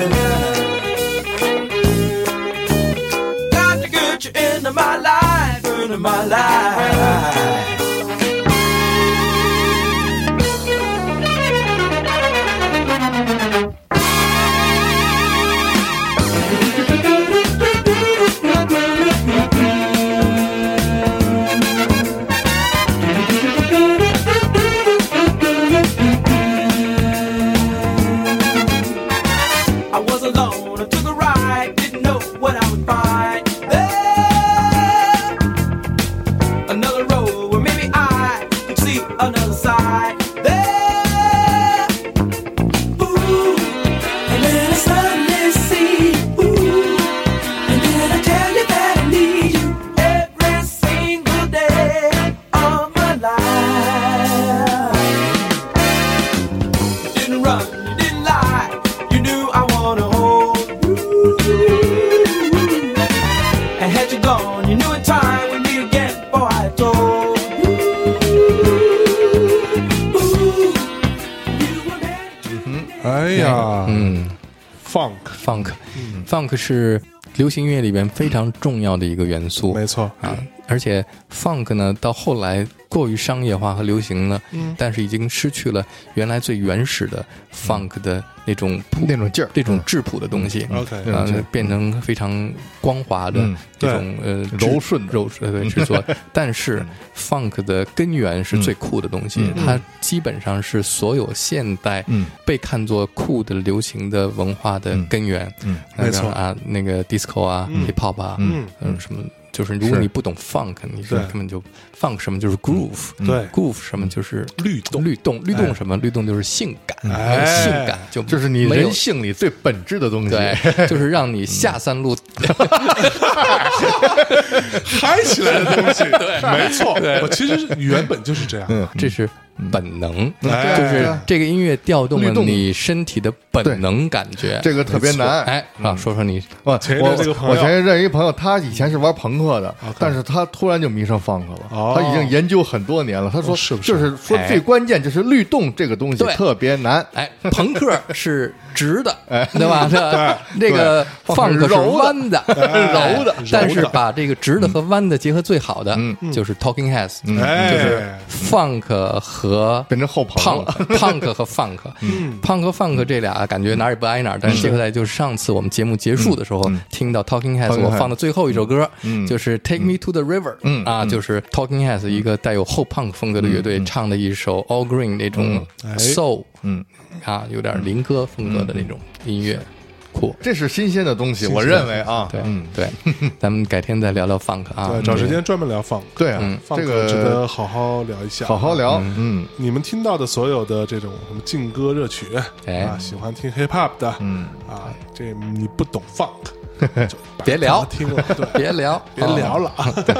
Got to get you into my life, into my life. 是流行音乐里边非常重要的一个元素。没错，啊，而且 funk 呢，到后来过于商业化和流行了，但是已经失去了原来最原始的 funk 的那种谱、那种劲儿。那种质朴的东西。OK 变成非常光滑的嗯这种呃柔顺的。柔顺的制作。[laughs] 但是 funk 的根源是最酷的东西，它基本上是所有现代嗯。被看作酷的流行的文化的根源。嗯那没错。啊，那个 disco 啊、hip hop 啊，嗯。嗯，什么。就是如果你不懂 funk，你是根本就 funk 什么就是 groove，对，groove 什么就是律动。律动，律动什么？律动就是性感，哎性感就就是你人性里最本质的东西。对，[laughs] 就是让你下三路，嗨起来的东西，[laughs] 对，没错，我其实原本就是这样，这是本能，哎就是这个音乐调动了你身体的本能感觉，这个特别难。哎啊，说说你。我我前阵认识一朋友，他以前是玩朋克的，但是他突然就迷上 funk 了。哦。他已经研究很多年了。他说，哦是不是？就是说哎。最关键就是律动这个东西特别难。哎，朋克是直的，[laughs] 哎。对吧？这这个对。funk 是柔的。弯的，哎。柔的。但是把这个直的和弯的结合最好的，就是 Talking Heads，哎就是 funk 和和变成后朋了。punk 和 funk [laughs] punk 和 funk 这俩感觉哪也不挨哪但是现在就是上次我们节目结束的时候听到 talking heads 我放的最后一首歌就是 take me to the river 啊就是 talking heads 一个带有后 punk 风格的乐队唱的一首 all green 那种 so 嗯。啊有点儿歌风格的那种音乐。酷。这是新鲜的东西，我认为啊，对嗯，对，[laughs] 咱们改天再聊聊 funk 啊。对，，找时间专门聊 funk，对啊，这值得好好聊一下，好好。聊，嗯。你们听到的所有的这种什么劲歌热曲，哎。啊，喜欢听 hip hop 的，嗯。啊，这你不懂 funk，就别聊听了，对，别聊，别聊了啊，对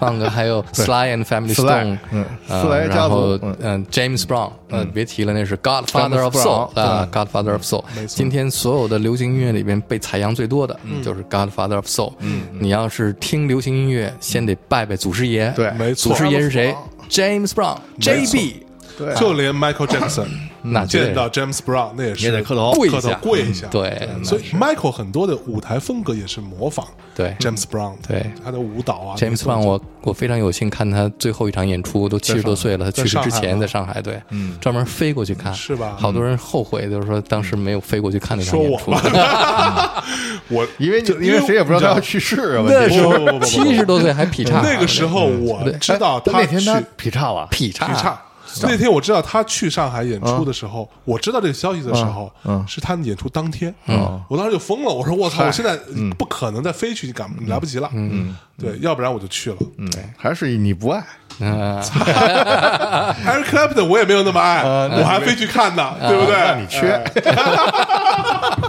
，funk 还有 Sly and Family Sly，Stone，嗯呃斯莱家族然后嗯嗯，James Brown，嗯，别提了，那是 Godfather of Soul 啊，Godfather of Soul 今天所有的流行音乐里边被采样最多的就是 Godfather of Soul。嗯你要是听流行音乐，先得拜拜祖师爷。对没错祖师爷是谁？James Brown，JB。对。就连 Michael Jackson 那绝对。见到 James Brown 那也是也得磕头。跪一下。跪一下。对所以 Michael 很多的舞台风格也是模仿对。James Brown，的对。他的舞蹈啊 James Brown，我我非常有幸看他最后一场演出，都七十多岁了，他去世之前在上海，对，嗯。专门飞过去看，是吧？好多人后悔，就是说当时没有飞过去看那场演出。吧，[laughs] 我因为就因为谁也不知道他要去世啊。那时候七十多岁还劈叉，那个时候我对。知道他哎那天他去劈叉了，劈叉。劈叉。那天我知道他去上海演出的时候，我知道这个消息的时候，嗯是他演出当天，嗯我当时就疯了，我说我操，我现在不可能再飞去，你赶来不及了，嗯，对，要不然我就去了。嗯，还是你不爱，嗯，[laughs] Eric Clapton 我也没有那么爱，我还飞去看呢，对不对？那你缺 [laughs]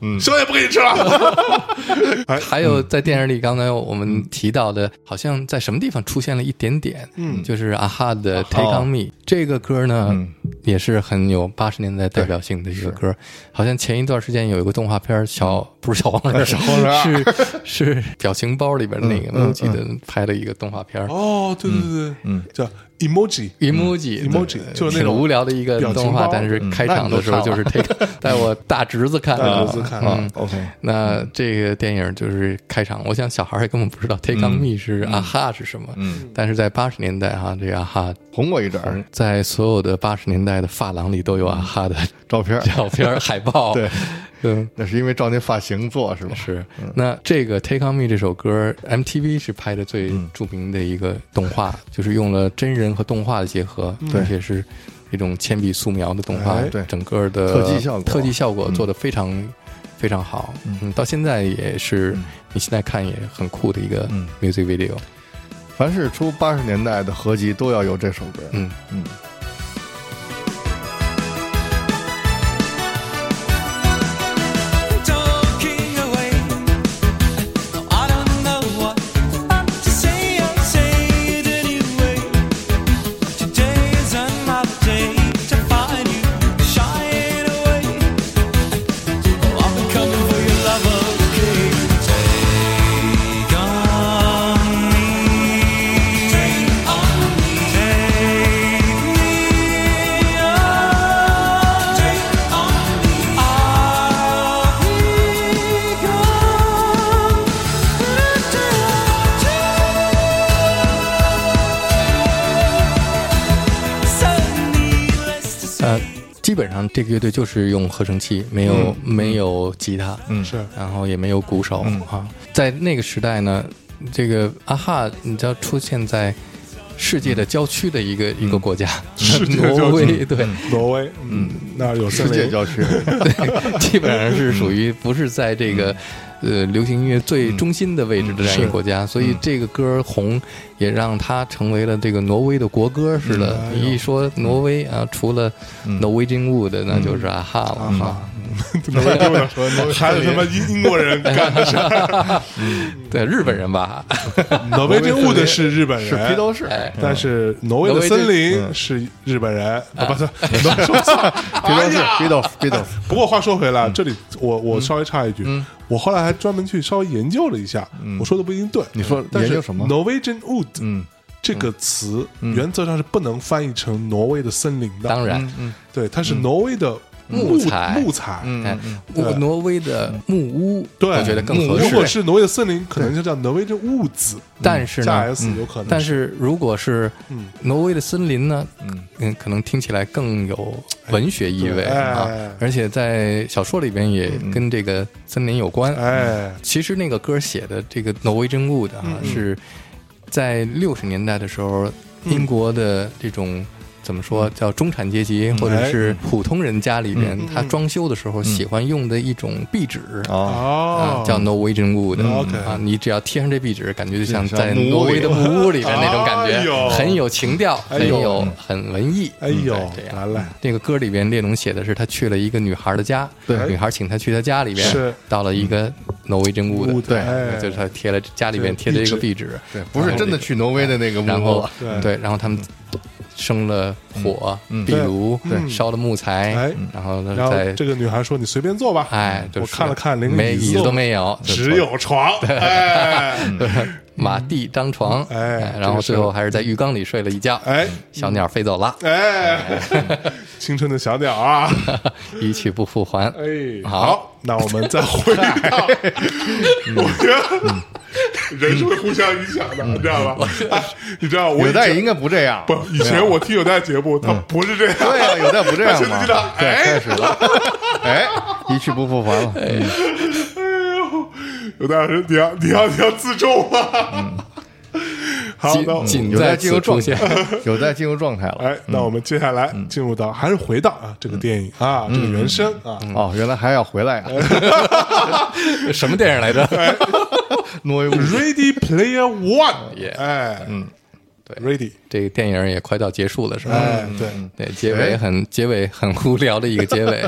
嗯，什么也不给你吃了。[laughs] 哎还有在电影里，刚才我们提到的，好像在什么地方出现了一点点，嗯，就是阿哈的《Take on Me》这个歌呢，也是很有八十年代代表性的一个歌。好像前一段时间有一个动画片，小不是小黄人，[laughs] 小黄人是是表情包里边那个，我记得拍了一个动画片。哦，对对对，嗯，叫 emoji。emoji emoji 就是那种挺无聊的一个动画，但是开场的时候就是 take 带我大侄子看的，[laughs] 大侄子看的嗯。OK 那这个电影就是开场，我想小孩也根本不知道 Take on Me 是啊哈是什么，嗯，但是在八十年代哈，这个啊哈红过一阵儿。在所有的八十年代的发廊里都有啊哈的照片儿，照片儿海报，[laughs] 对，嗯。那是因为照那发型做是吧？是，那这个《Take on Me》这首歌，MTV 是拍的最著名的一个动画，就是用了真人和动画的结合，而且是一种铅笔素描的动画，哎对。整个的特技效果。特技效果做的非常、非常好，嗯，到现在也是、你现在看也很酷的一个嗯。music video，凡是出八十年代的合集都要有这首歌。嗯。嗯。这个乐队就是用合成器，没有、没有吉他，嗯。是。然后也没有鼓手、啊。在那个时代呢，这个啊哈，你知道出现在世界的郊区的一个、一个国家，[laughs] 世界郊区。挪威，对，挪威，嗯，那有，世界郊区，[laughs] 对，基本上是属于不是在这个。呃，流行音乐最中心的位置的这样一个国家，所以这个歌红，也让它成为了这个挪威的国歌似的。哎一说挪威啊，除了 Norwegian Wood，那就是啊哈了哈。还有 [laughs] [laughs] 他妈英英国人干的事儿，[laughs] 对，日本人吧，挪威真物的是日本人，是披头士，哎，但是挪威的森林是日本人，啊不是，说错了。披头士哎呀，披头披头士，不过话说回来，这里我我稍微插一句，我后来还专门去稍微研究了一下，我说的不一定对。你说但是研究什么？Norwegian wood 嗯。这个词原则上是不能翻译成挪威的森林的，当然，嗯对，它是挪威的木材木材。嗯，挪挪威的木屋，对，我觉得更合适如果。是挪威的森林，可能就叫挪威的物子，但是加呢，s 有可能。但是如果是嗯。挪威的森林呢，嗯，可能听起来更有文学意味啊哎，而且在小说里边也跟这个森林有关。哎，其实那个歌写的这个 Norwegian Wood 啊，嗯。是在六十年代的时候，英国的这种。怎么说叫中产阶级或者是普通人家里边，他装修的时候喜欢用的一种壁纸啊，，叫 Norwegian Wood、啊，你只要贴上这壁纸，感觉就像像在木屋里挪威的木屋里边那种感觉，很有情调，很有很文艺。哎呦。这样。来来，这个歌里边，列侬写的是他去了一个女孩的家，对。女孩请他去他家里边，是。到了一个挪威真屋的，对哎。就是他贴了家里边贴了一个壁纸，对，不是真的去挪威的那个木然后屋，对。对，然后他们生了火，壁炉，嗯烧了木材，哎然后呢，然后在这个女孩说：“你随便坐吧。”哎，我看了看，连个椅子都没有，只有床。哎。[laughs] 马地张床，哎然后最后还是在浴缸里睡了一觉，哎。小鸟飞走了，哎，[laughs] [laughs] 青春的小鸟啊！一去不复还。哎，好。好，那我们再回到，我觉得 [laughs] 人是会互相影响的，你知道吧？哎你知道我有代应该不这样，不，以前我听有代节目，他不是这样，对啊，[laughs] 有代不这样吗他现在知道？对，哎开始了，哎，一去不复还了，嗯哎呦，有代老师，你要你要你要自重啊！[laughs] 好，那我有仅在待进入状态，，有待进入状态了。哎，那我们接下来进入到还是回到啊这个电影啊这个原声啊，哦，原来还要回来啊！什么电影来着？[laughs] Ready Player One，Yeah 哎，嗯，对，Ready，这个电影也快到结束了，是吧？哎，对，对，结尾很结尾很无聊的一个结尾，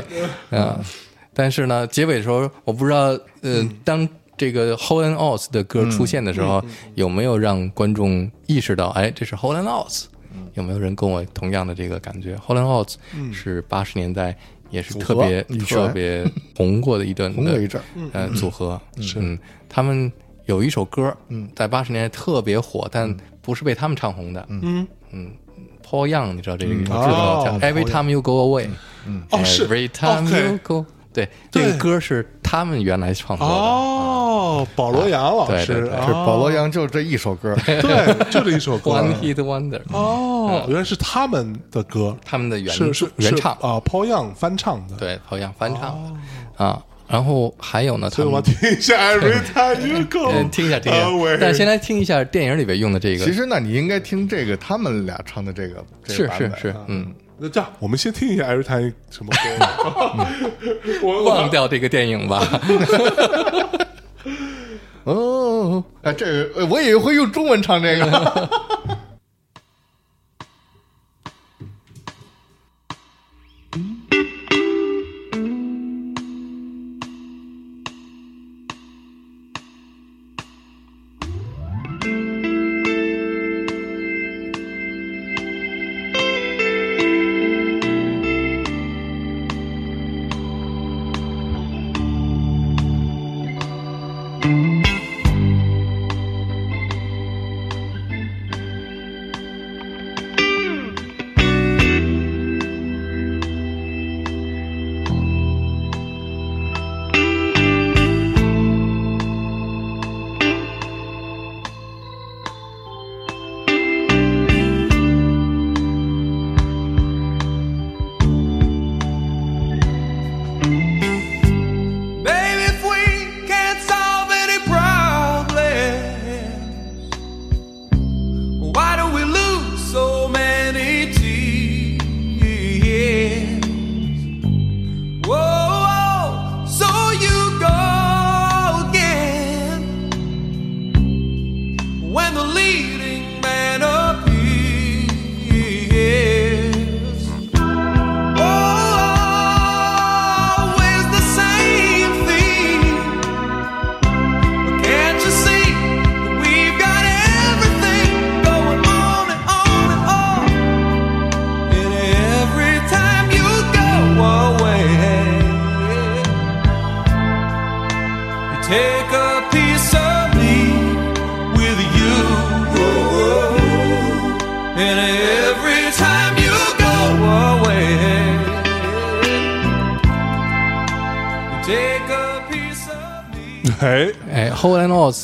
啊，[laughs] 但是呢，结尾的时候，我不知道，呃，当这个 Hole and Oates 的歌出现的时候，有没有让观众意识到，哎，这是 Hole and Oates？有没有人跟我同样的这个感觉？Hole and Oates 是八十年代也是特别特别红过的一段红过一阵儿。呃，组合。是，嗯，他们有一首歌，嗯，在八十年代特别火，但不是被他们唱红的，嗯。嗯，Paul Young，你知道这个知道哦叫 Every Time You Go Away，哦是。Every Time You Go，对，这个歌是他们原来创作的，哦，保罗杨老师，是保罗杨就这一首歌，对，就这一首歌。One Hit Wonder，哦，原来是他们的歌，他们的原是是原唱，是啊，Paul Young 翻唱的，，对，Paul Young 翻唱。的啊，然后还有呢，他我听一下 Every Time You Go，嗯听一下听一下但先来听一下电影里边用的这个，其实那你应该听这个他们俩唱的这个，是是是，嗯。那这样，我们先听一下 Every Time 什么歌？我 [laughs] 忘掉这个电影吧。[laughs] [laughs] 哦，哎，这我以为会用中文唱这个。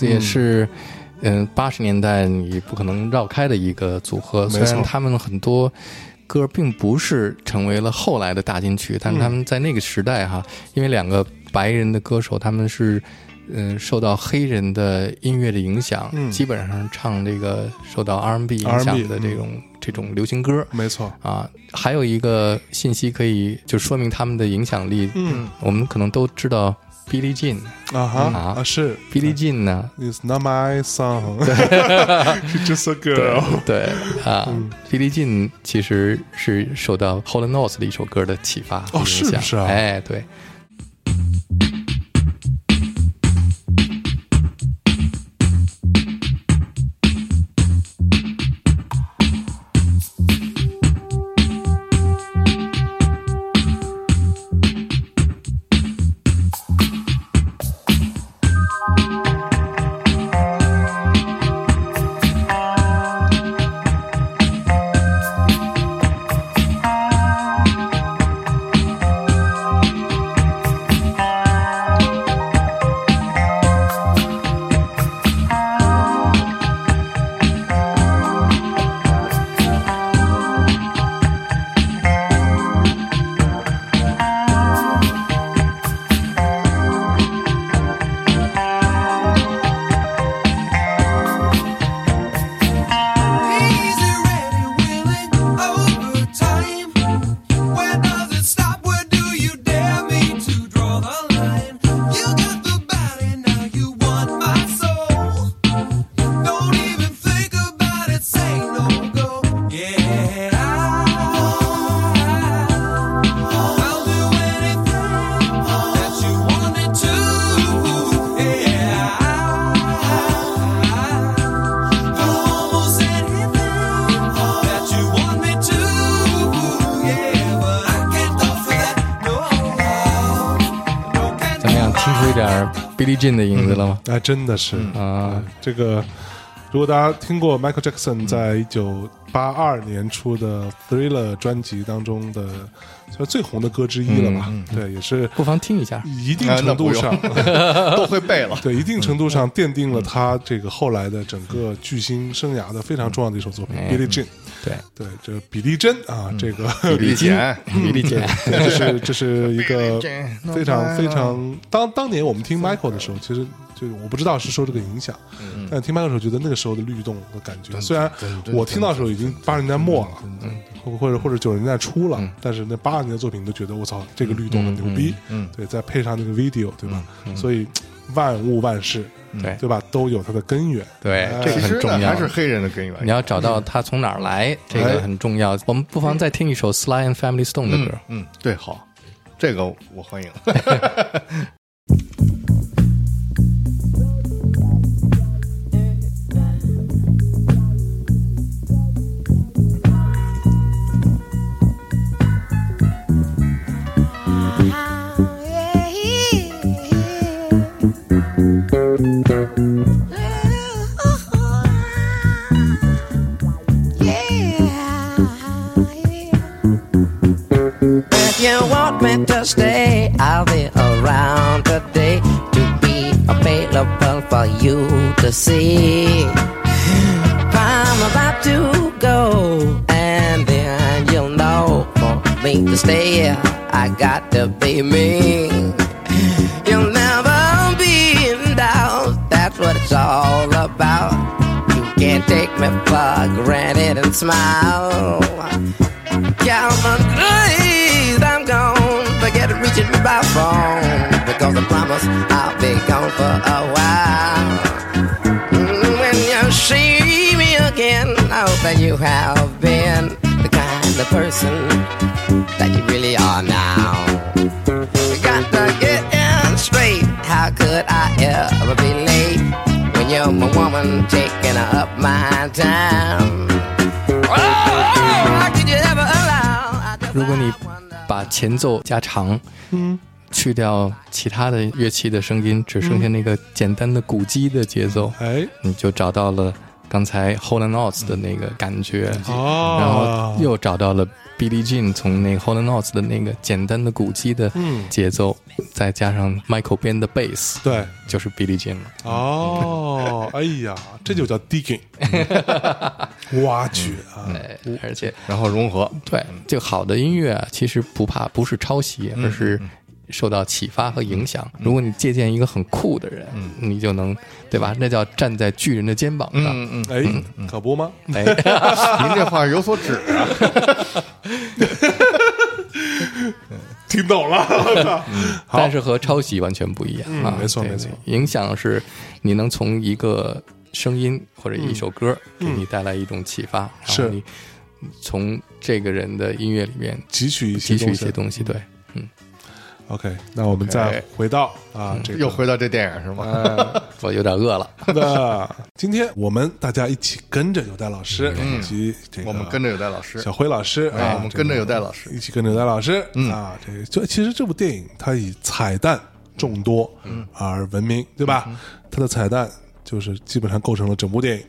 也是，嗯，八十年代你不可能绕开的一个组合。虽然他们很多歌并不是成为了后来的大金曲，但是他们在那个时代哈，因为两个白人的歌手，他们是。嗯，受到黑人的音乐的影响，基本上唱这个受到 R&B 影响的这种、这种流行歌，没错，啊，还有一个信息可以就说明他们的影响力。嗯，我们可能都知道 Billie Jean。啊哈啊啊是 Billie Jean 呢？It's not my song, just a girl。对啊、b i l l i e Jean 其实是受到 Hole and Oates 的一首歌的启发和哦影响。是不是啊哎，对。真的是嗯啊，这个，如果大家听过 Michael Jackson 在一九八二年出的《Thriller》专辑当中的，算最红的歌之一了吧？对，也是不妨听一下。一定程度上，[laughs] 都会背了。对一定程度上奠定了他这个后来的整个巨星生涯的非常重要的一首作品《哎 Billie Jean》。对，对，这比利珍啊，这个 [laughs] 比利简，[laughs] 比利简，这是 [laughs] 这是一个非常非常当当年我们听 Michael 的时候，其实就我不知道是受这个影响，但听 Michael 的时候觉得那个时候的律动的感觉，虽然我听到的时候已经八十年代末了，嗯，或或者或者九十年代初了，但是那八十年代作品都觉得我操，这个律动很牛逼，嗯，对，再配上那个 video，对吧？所以万物万事，对对吧，都有它的根源，对，这个很重要呢还。是黑人的根源。你要找到他从哪儿来，这哎个很重要。我们不妨再听一首 Sly and Family Stone 的歌。嗯，对，好，这个我欢迎。Stay, I'll be around today to be available for you to see. I'm about to go, and then you'll know for me to stay. I got to be me. You'll never be in doubt. That's what it's all about. You can't take me for granted and smile. Calvin, by phone because I promise I'll be gone for a while. Mm, When you see me again, I hope that you have been the kind of person that you really are now. Got to get in straight. How could I ever be late when you're my woman taking up my time? 把前奏加长，嗯，去掉其他的乐器的声音，只剩下那个简单的鼓机的节奏，哎，你就找到了刚才 Hole and Oates 的那个感觉，哦。然后又找到了 Billie Jean 从那个 Hole and Oates 的那个简单的鼓机的节奏，再加上 Michael 编的 bass，对，就是 Billie Jean 了。哦，哎呀，这就叫 digging，[laughs] 挖掘啊，哎，而且然后融合，对，这个好的音乐啊，其实不怕不是抄袭，而是受到启发和影响。如果你借鉴一个很酷的人，你就能对吧？那叫站在巨人的肩膀上。嗯嗯，哎，可不吗？哎，[laughs] 您这话有所指啊。[laughs] 听懂了，但是和抄袭完全不一样啊！对没错没错对影响是你能从一个声音或者一首歌给你带来一种启发，然是后你从这个人的音乐里面汲取汲取一些东西。对，OK，那我们再回到啊，这个又回到这电影是吗？呃 [laughs] 我有点饿了。[laughs] 那今天我们大家一起跟着有戴老师以及这个我们跟着有戴老师小辉老师哎啊，我们跟着这个有戴老师一起跟着有戴老师啊，这个就其实这部电影它以彩蛋众多而闻名，对吧？它的彩蛋。就是基本上构成了整部电影，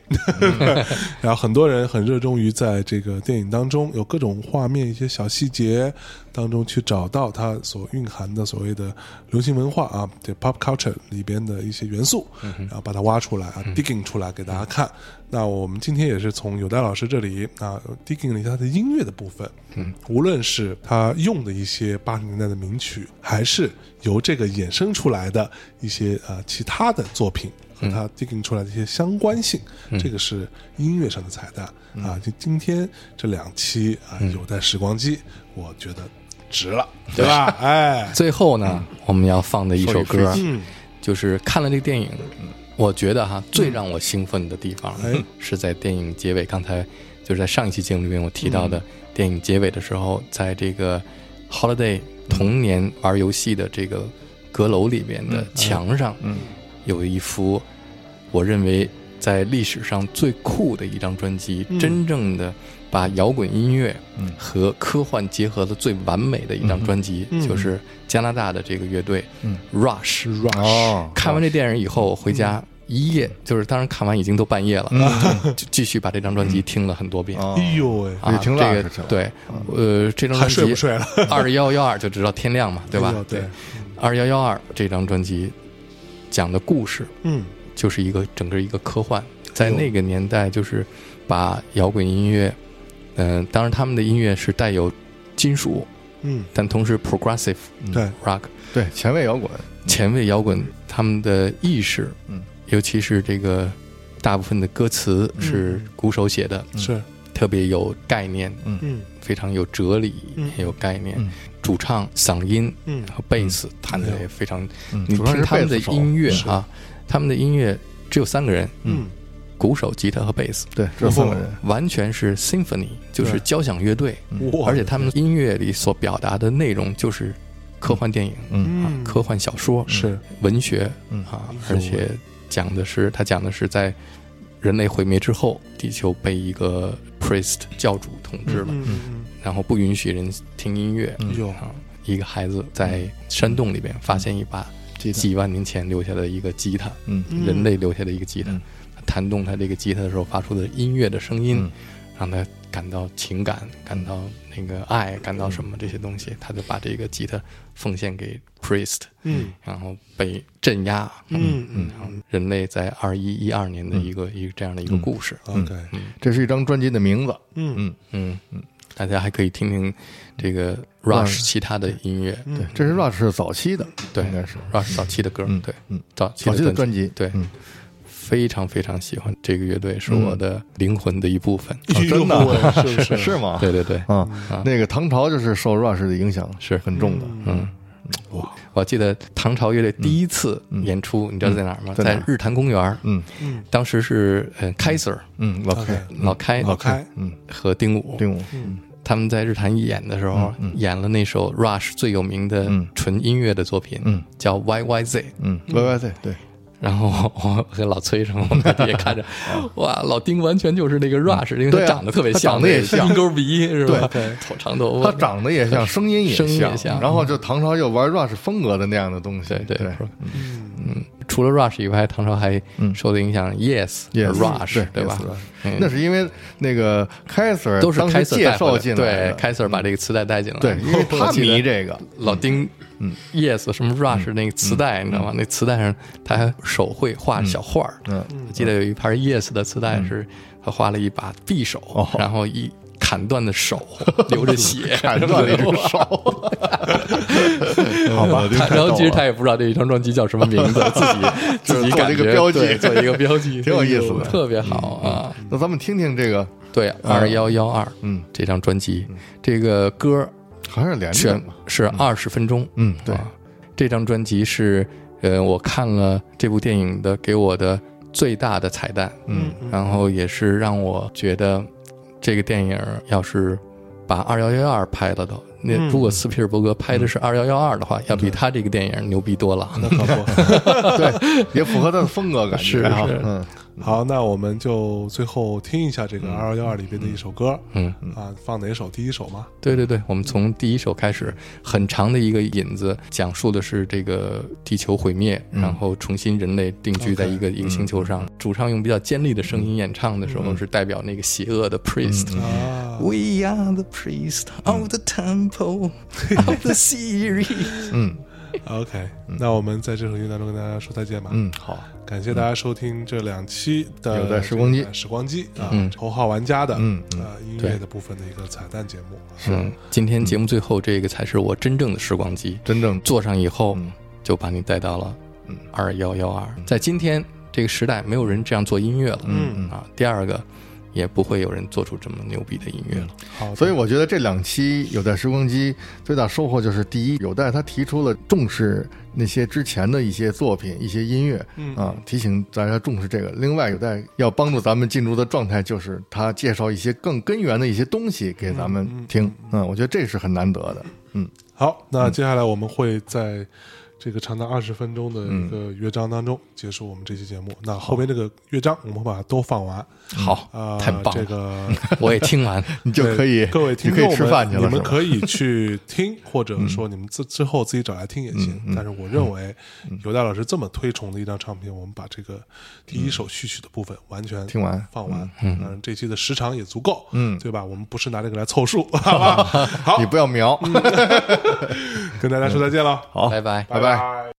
[laughs] 然后很多人很热衷于在这个电影当中有各种画面、一些小细节当中去找到它所蕴含的所谓的流行文化啊，这 pop culture 里边的一些元素，然后把它挖出来啊，digging 出来给大家看。那我们今天也是从有代老师这里啊，digging 了一下他的音乐的部分，嗯，无论是他用的一些八十年代的名曲，还是由这个衍生出来的一些呃其他的作品。和他 digging 出来的一些相关性，这个是音乐上的彩蛋、啊！就今天这两期啊，有待时光机，我觉得值了，对。吧？哎，[laughs] 最后呢，我们要放的一首歌，嗯，就是看了这个电影，我觉得哈，最让我兴奋的地方哎。是在电影结尾。刚才就是在上一期节目里面我提到的，电影结尾的时候，在这个 Holiday 童年玩游戏的这个阁楼里面的墙上，有一幅我认为在历史上最酷的一张专辑，真正的把摇滚音乐和科幻结合的最完美的一张专辑，就是加拿大的这个乐队 Rush。Rush，、哦，看完这电影以后，回家一夜就是，当然看完已经都半夜了，[laughs] 就继续把这张专辑听了很多遍。哦哎呦喂，啊，也听了对，呃，这张专辑睡不睡了？[laughs] 二幺幺二就直到天亮嘛，对吧？哎？对，二幺幺二这张专辑讲的故事嗯就是一个整个一个科幻，在那个年代就是把摇滚音乐，嗯、当然他们的音乐是带有金属，嗯，但同时 progressive 对，rock。对，前卫摇滚，前卫摇滚，他们的意识，嗯，尤其是这个大部分的歌词是鼓手写的，是，特别有概念，嗯。非常有哲理，嗯。也有概念。嗯。主唱嗓音嗯。和贝斯弹的也非常，嗯，你听他们的音乐啊，他们的音乐只有三个人，嗯。鼓手、吉他和贝斯，对，只有三个人，完全是 symphony，就是交响乐队，而且他们音乐里所表达的内容就是科幻电影。嗯。科幻小说是。文学嗯。啊，而且讲的是他讲的是在人类毁灭之后，地球被一个 priest 教主统治了，嗯嗯然后不允许人听音乐。嗯，一个孩子在山洞里边发现一把吉他几万年前留下的一个吉他，嗯。嗯人类留下的一个吉他嗯，弹动他这个吉他的时候发出的音乐的声音嗯，让他感到情感，感到那个爱，感到什么这些东西，他就把这个吉他奉献给 priest，嗯。然后被镇压，嗯嗯然后人类在二一一二年的一个一个这样的一个故事，，OK，这是一张专辑的名字，嗯。嗯，嗯嗯，大家还可以听听这个 Rush 其他的音乐，对，这是 Rush 早期的，对应该是。Rush 早期的歌，嗯对，嗯，早期早期的专专辑，对。嗯，非常非常喜欢这个乐队，是我的灵魂的一部分。哎呦真的？是不是？[laughs] [laughs] 是吗？对对对，啊，那个唐朝就是受 Rush 的影响是。很重的，嗯，我记得唐朝乐队第一次演出，你知道在哪儿吗？在日坛公园。嗯。当时是呃开。Sir 嗯，老开，老开。老开，嗯，和丁武，丁武，他们在日坛演的时候，演了那首 Rush 最有名的嗯。纯音乐的作品，嗯。叫 YYZ。嗯，YYZ，对，然后我和老崔什么，我们 [laughs] 也看着，哇，老丁完全就是那个 Rush，因为他长得特别像，长得也像鹰钩鼻 [laughs] 是吧？对头长头发，他长得也像，声音也像然后就唐朝又玩 Rush 风格的那样的东西，对对对嗯，除了 Rush 以外，唐朝还受的影响，Yes、Yes，Rush，对吧？那是因为那个凯 Sir 都是开当时介绍进来对的，开 Sir 把这个磁带带进来，对，因为 [laughs] 他迷这个，老丁，嗯，Yes 什么 Rush 那个磁带，你知道吗？那磁带上他还手绘画小画儿，嗯，我记得有一盘 Yes 的磁带是他画了一把匕首，哦。然后一砍断的手，[laughs] 流着血，[laughs] 砍断了一只手，[laughs] 好吧。然后其实他也不知道这一张专辑叫什么名字，自己自己做感觉了一个标记。做一个标记，挺有意思的。特别好啊！那咱们听听这个，对，二幺幺二，嗯，这张专辑，这个歌还是连着？是二十分钟，嗯对。啊，这张专辑是呃，我看了这部电影的给我的最大的彩蛋，嗯。然后也是让我觉得这个电影要是把二幺幺二拍了的，那嗯。如果斯皮尔伯格拍的是二幺幺二的话，要比他这个电影牛逼多了。那可不。[laughs] 对，也符合他的风格感觉，是啊是。嗯，好，那我们就最后听一下这个二幺幺二里边的一首歌，嗯。啊，放哪首？第一首吗？对对对，我们从第一首开始，很长的一个引子，讲述的是这个地球毁灭，然后重新人类定居在一个一个星球上。主唱用比较尖利的声音演唱的时候，是代表那个邪恶的 priest。啊，We are the priest of the temple [laughs] of the series。嗯。OK，那我们在这首音乐当中跟大家说再见吧。嗯，好，感谢大家收听这两期的时光机。时光机啊嗯，头号玩家的嗯嗯呃音乐的部分的一个彩蛋节目。是，今天节目最后这个才是我真正的时光机。真正坐上以后嗯，就把你带到了二幺幺二。在今天这个时代，没有人这样做音乐了。嗯。啊，第二个，也不会有人做出这么牛逼的音乐了。好，所以我觉得这两期有待时光机最大收获就是，第一，有待他提出了重视那些之前的一些作品、一些音乐，嗯。啊，提醒大家重视这个。另外，有待要帮助咱们进入的状态，就是他介绍一些更根源的一些东西给咱们听，嗯，我觉得这是很难得的，嗯，好，那接下来我们会在这个长达二十分钟的一个嗯乐章当中结束我们这期节目。那后边这个乐章我们会把它都放完。好啊，太棒了。这个 [laughs] 我也听完，[laughs] 你就可以各位听你可以吃众们饭去了，你们可以去听，[laughs] 或者说你们之之后自己找来听也行。嗯但是我认为尤大老师这么推崇的一张唱片，我们把这个第一首序曲的部分完全嗯听完。放完。嗯，这期的时长也足够，嗯。对吧？我们不是拿这个来凑数，好吧？好。你，不要瞄，跟大家说再见了，好，拜拜。拜拜拜。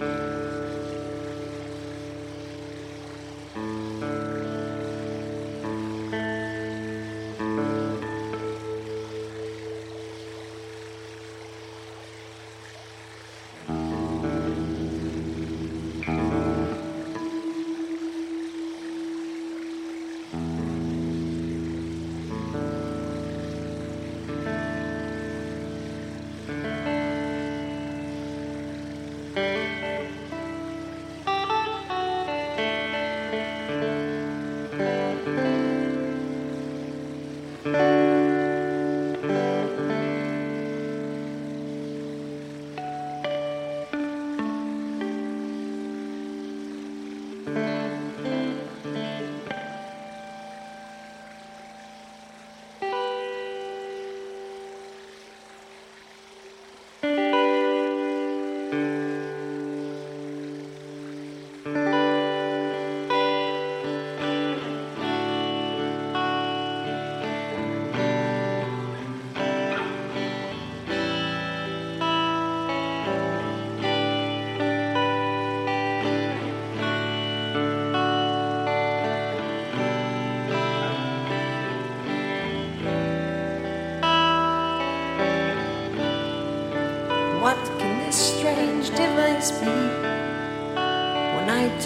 What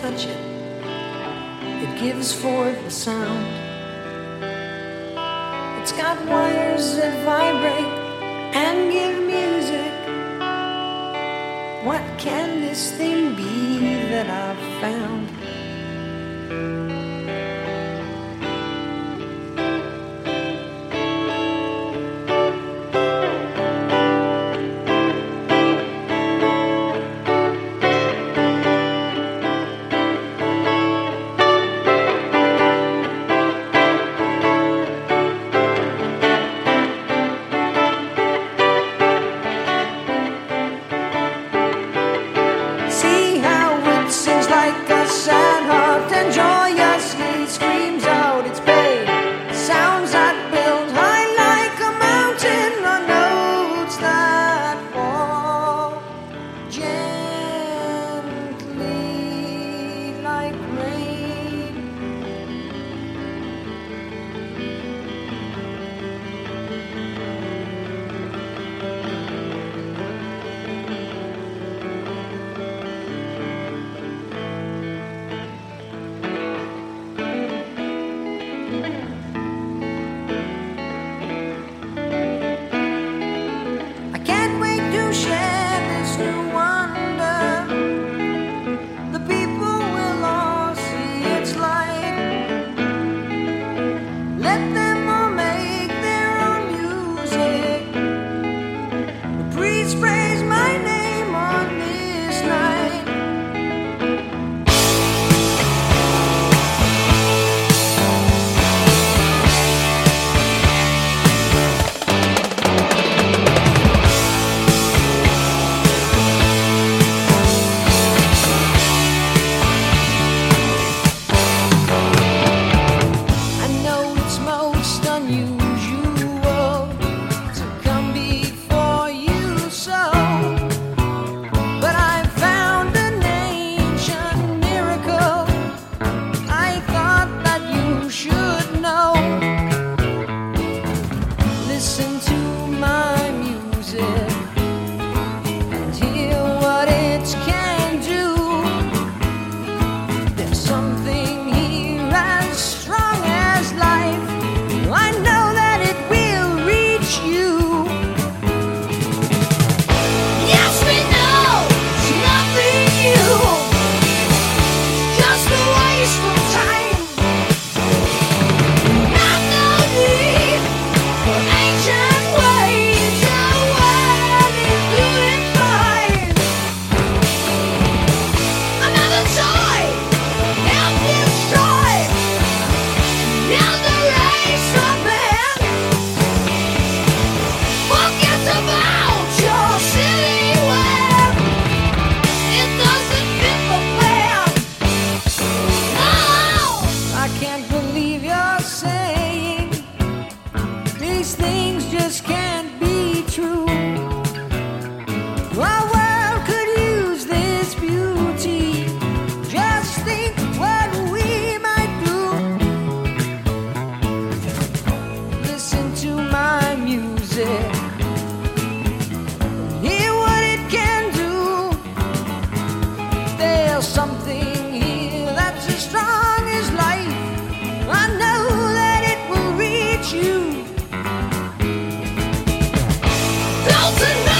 touch it, it gives forth a sound. It's got wires that vibrate and give music. What can this thing be that I've found? thousand.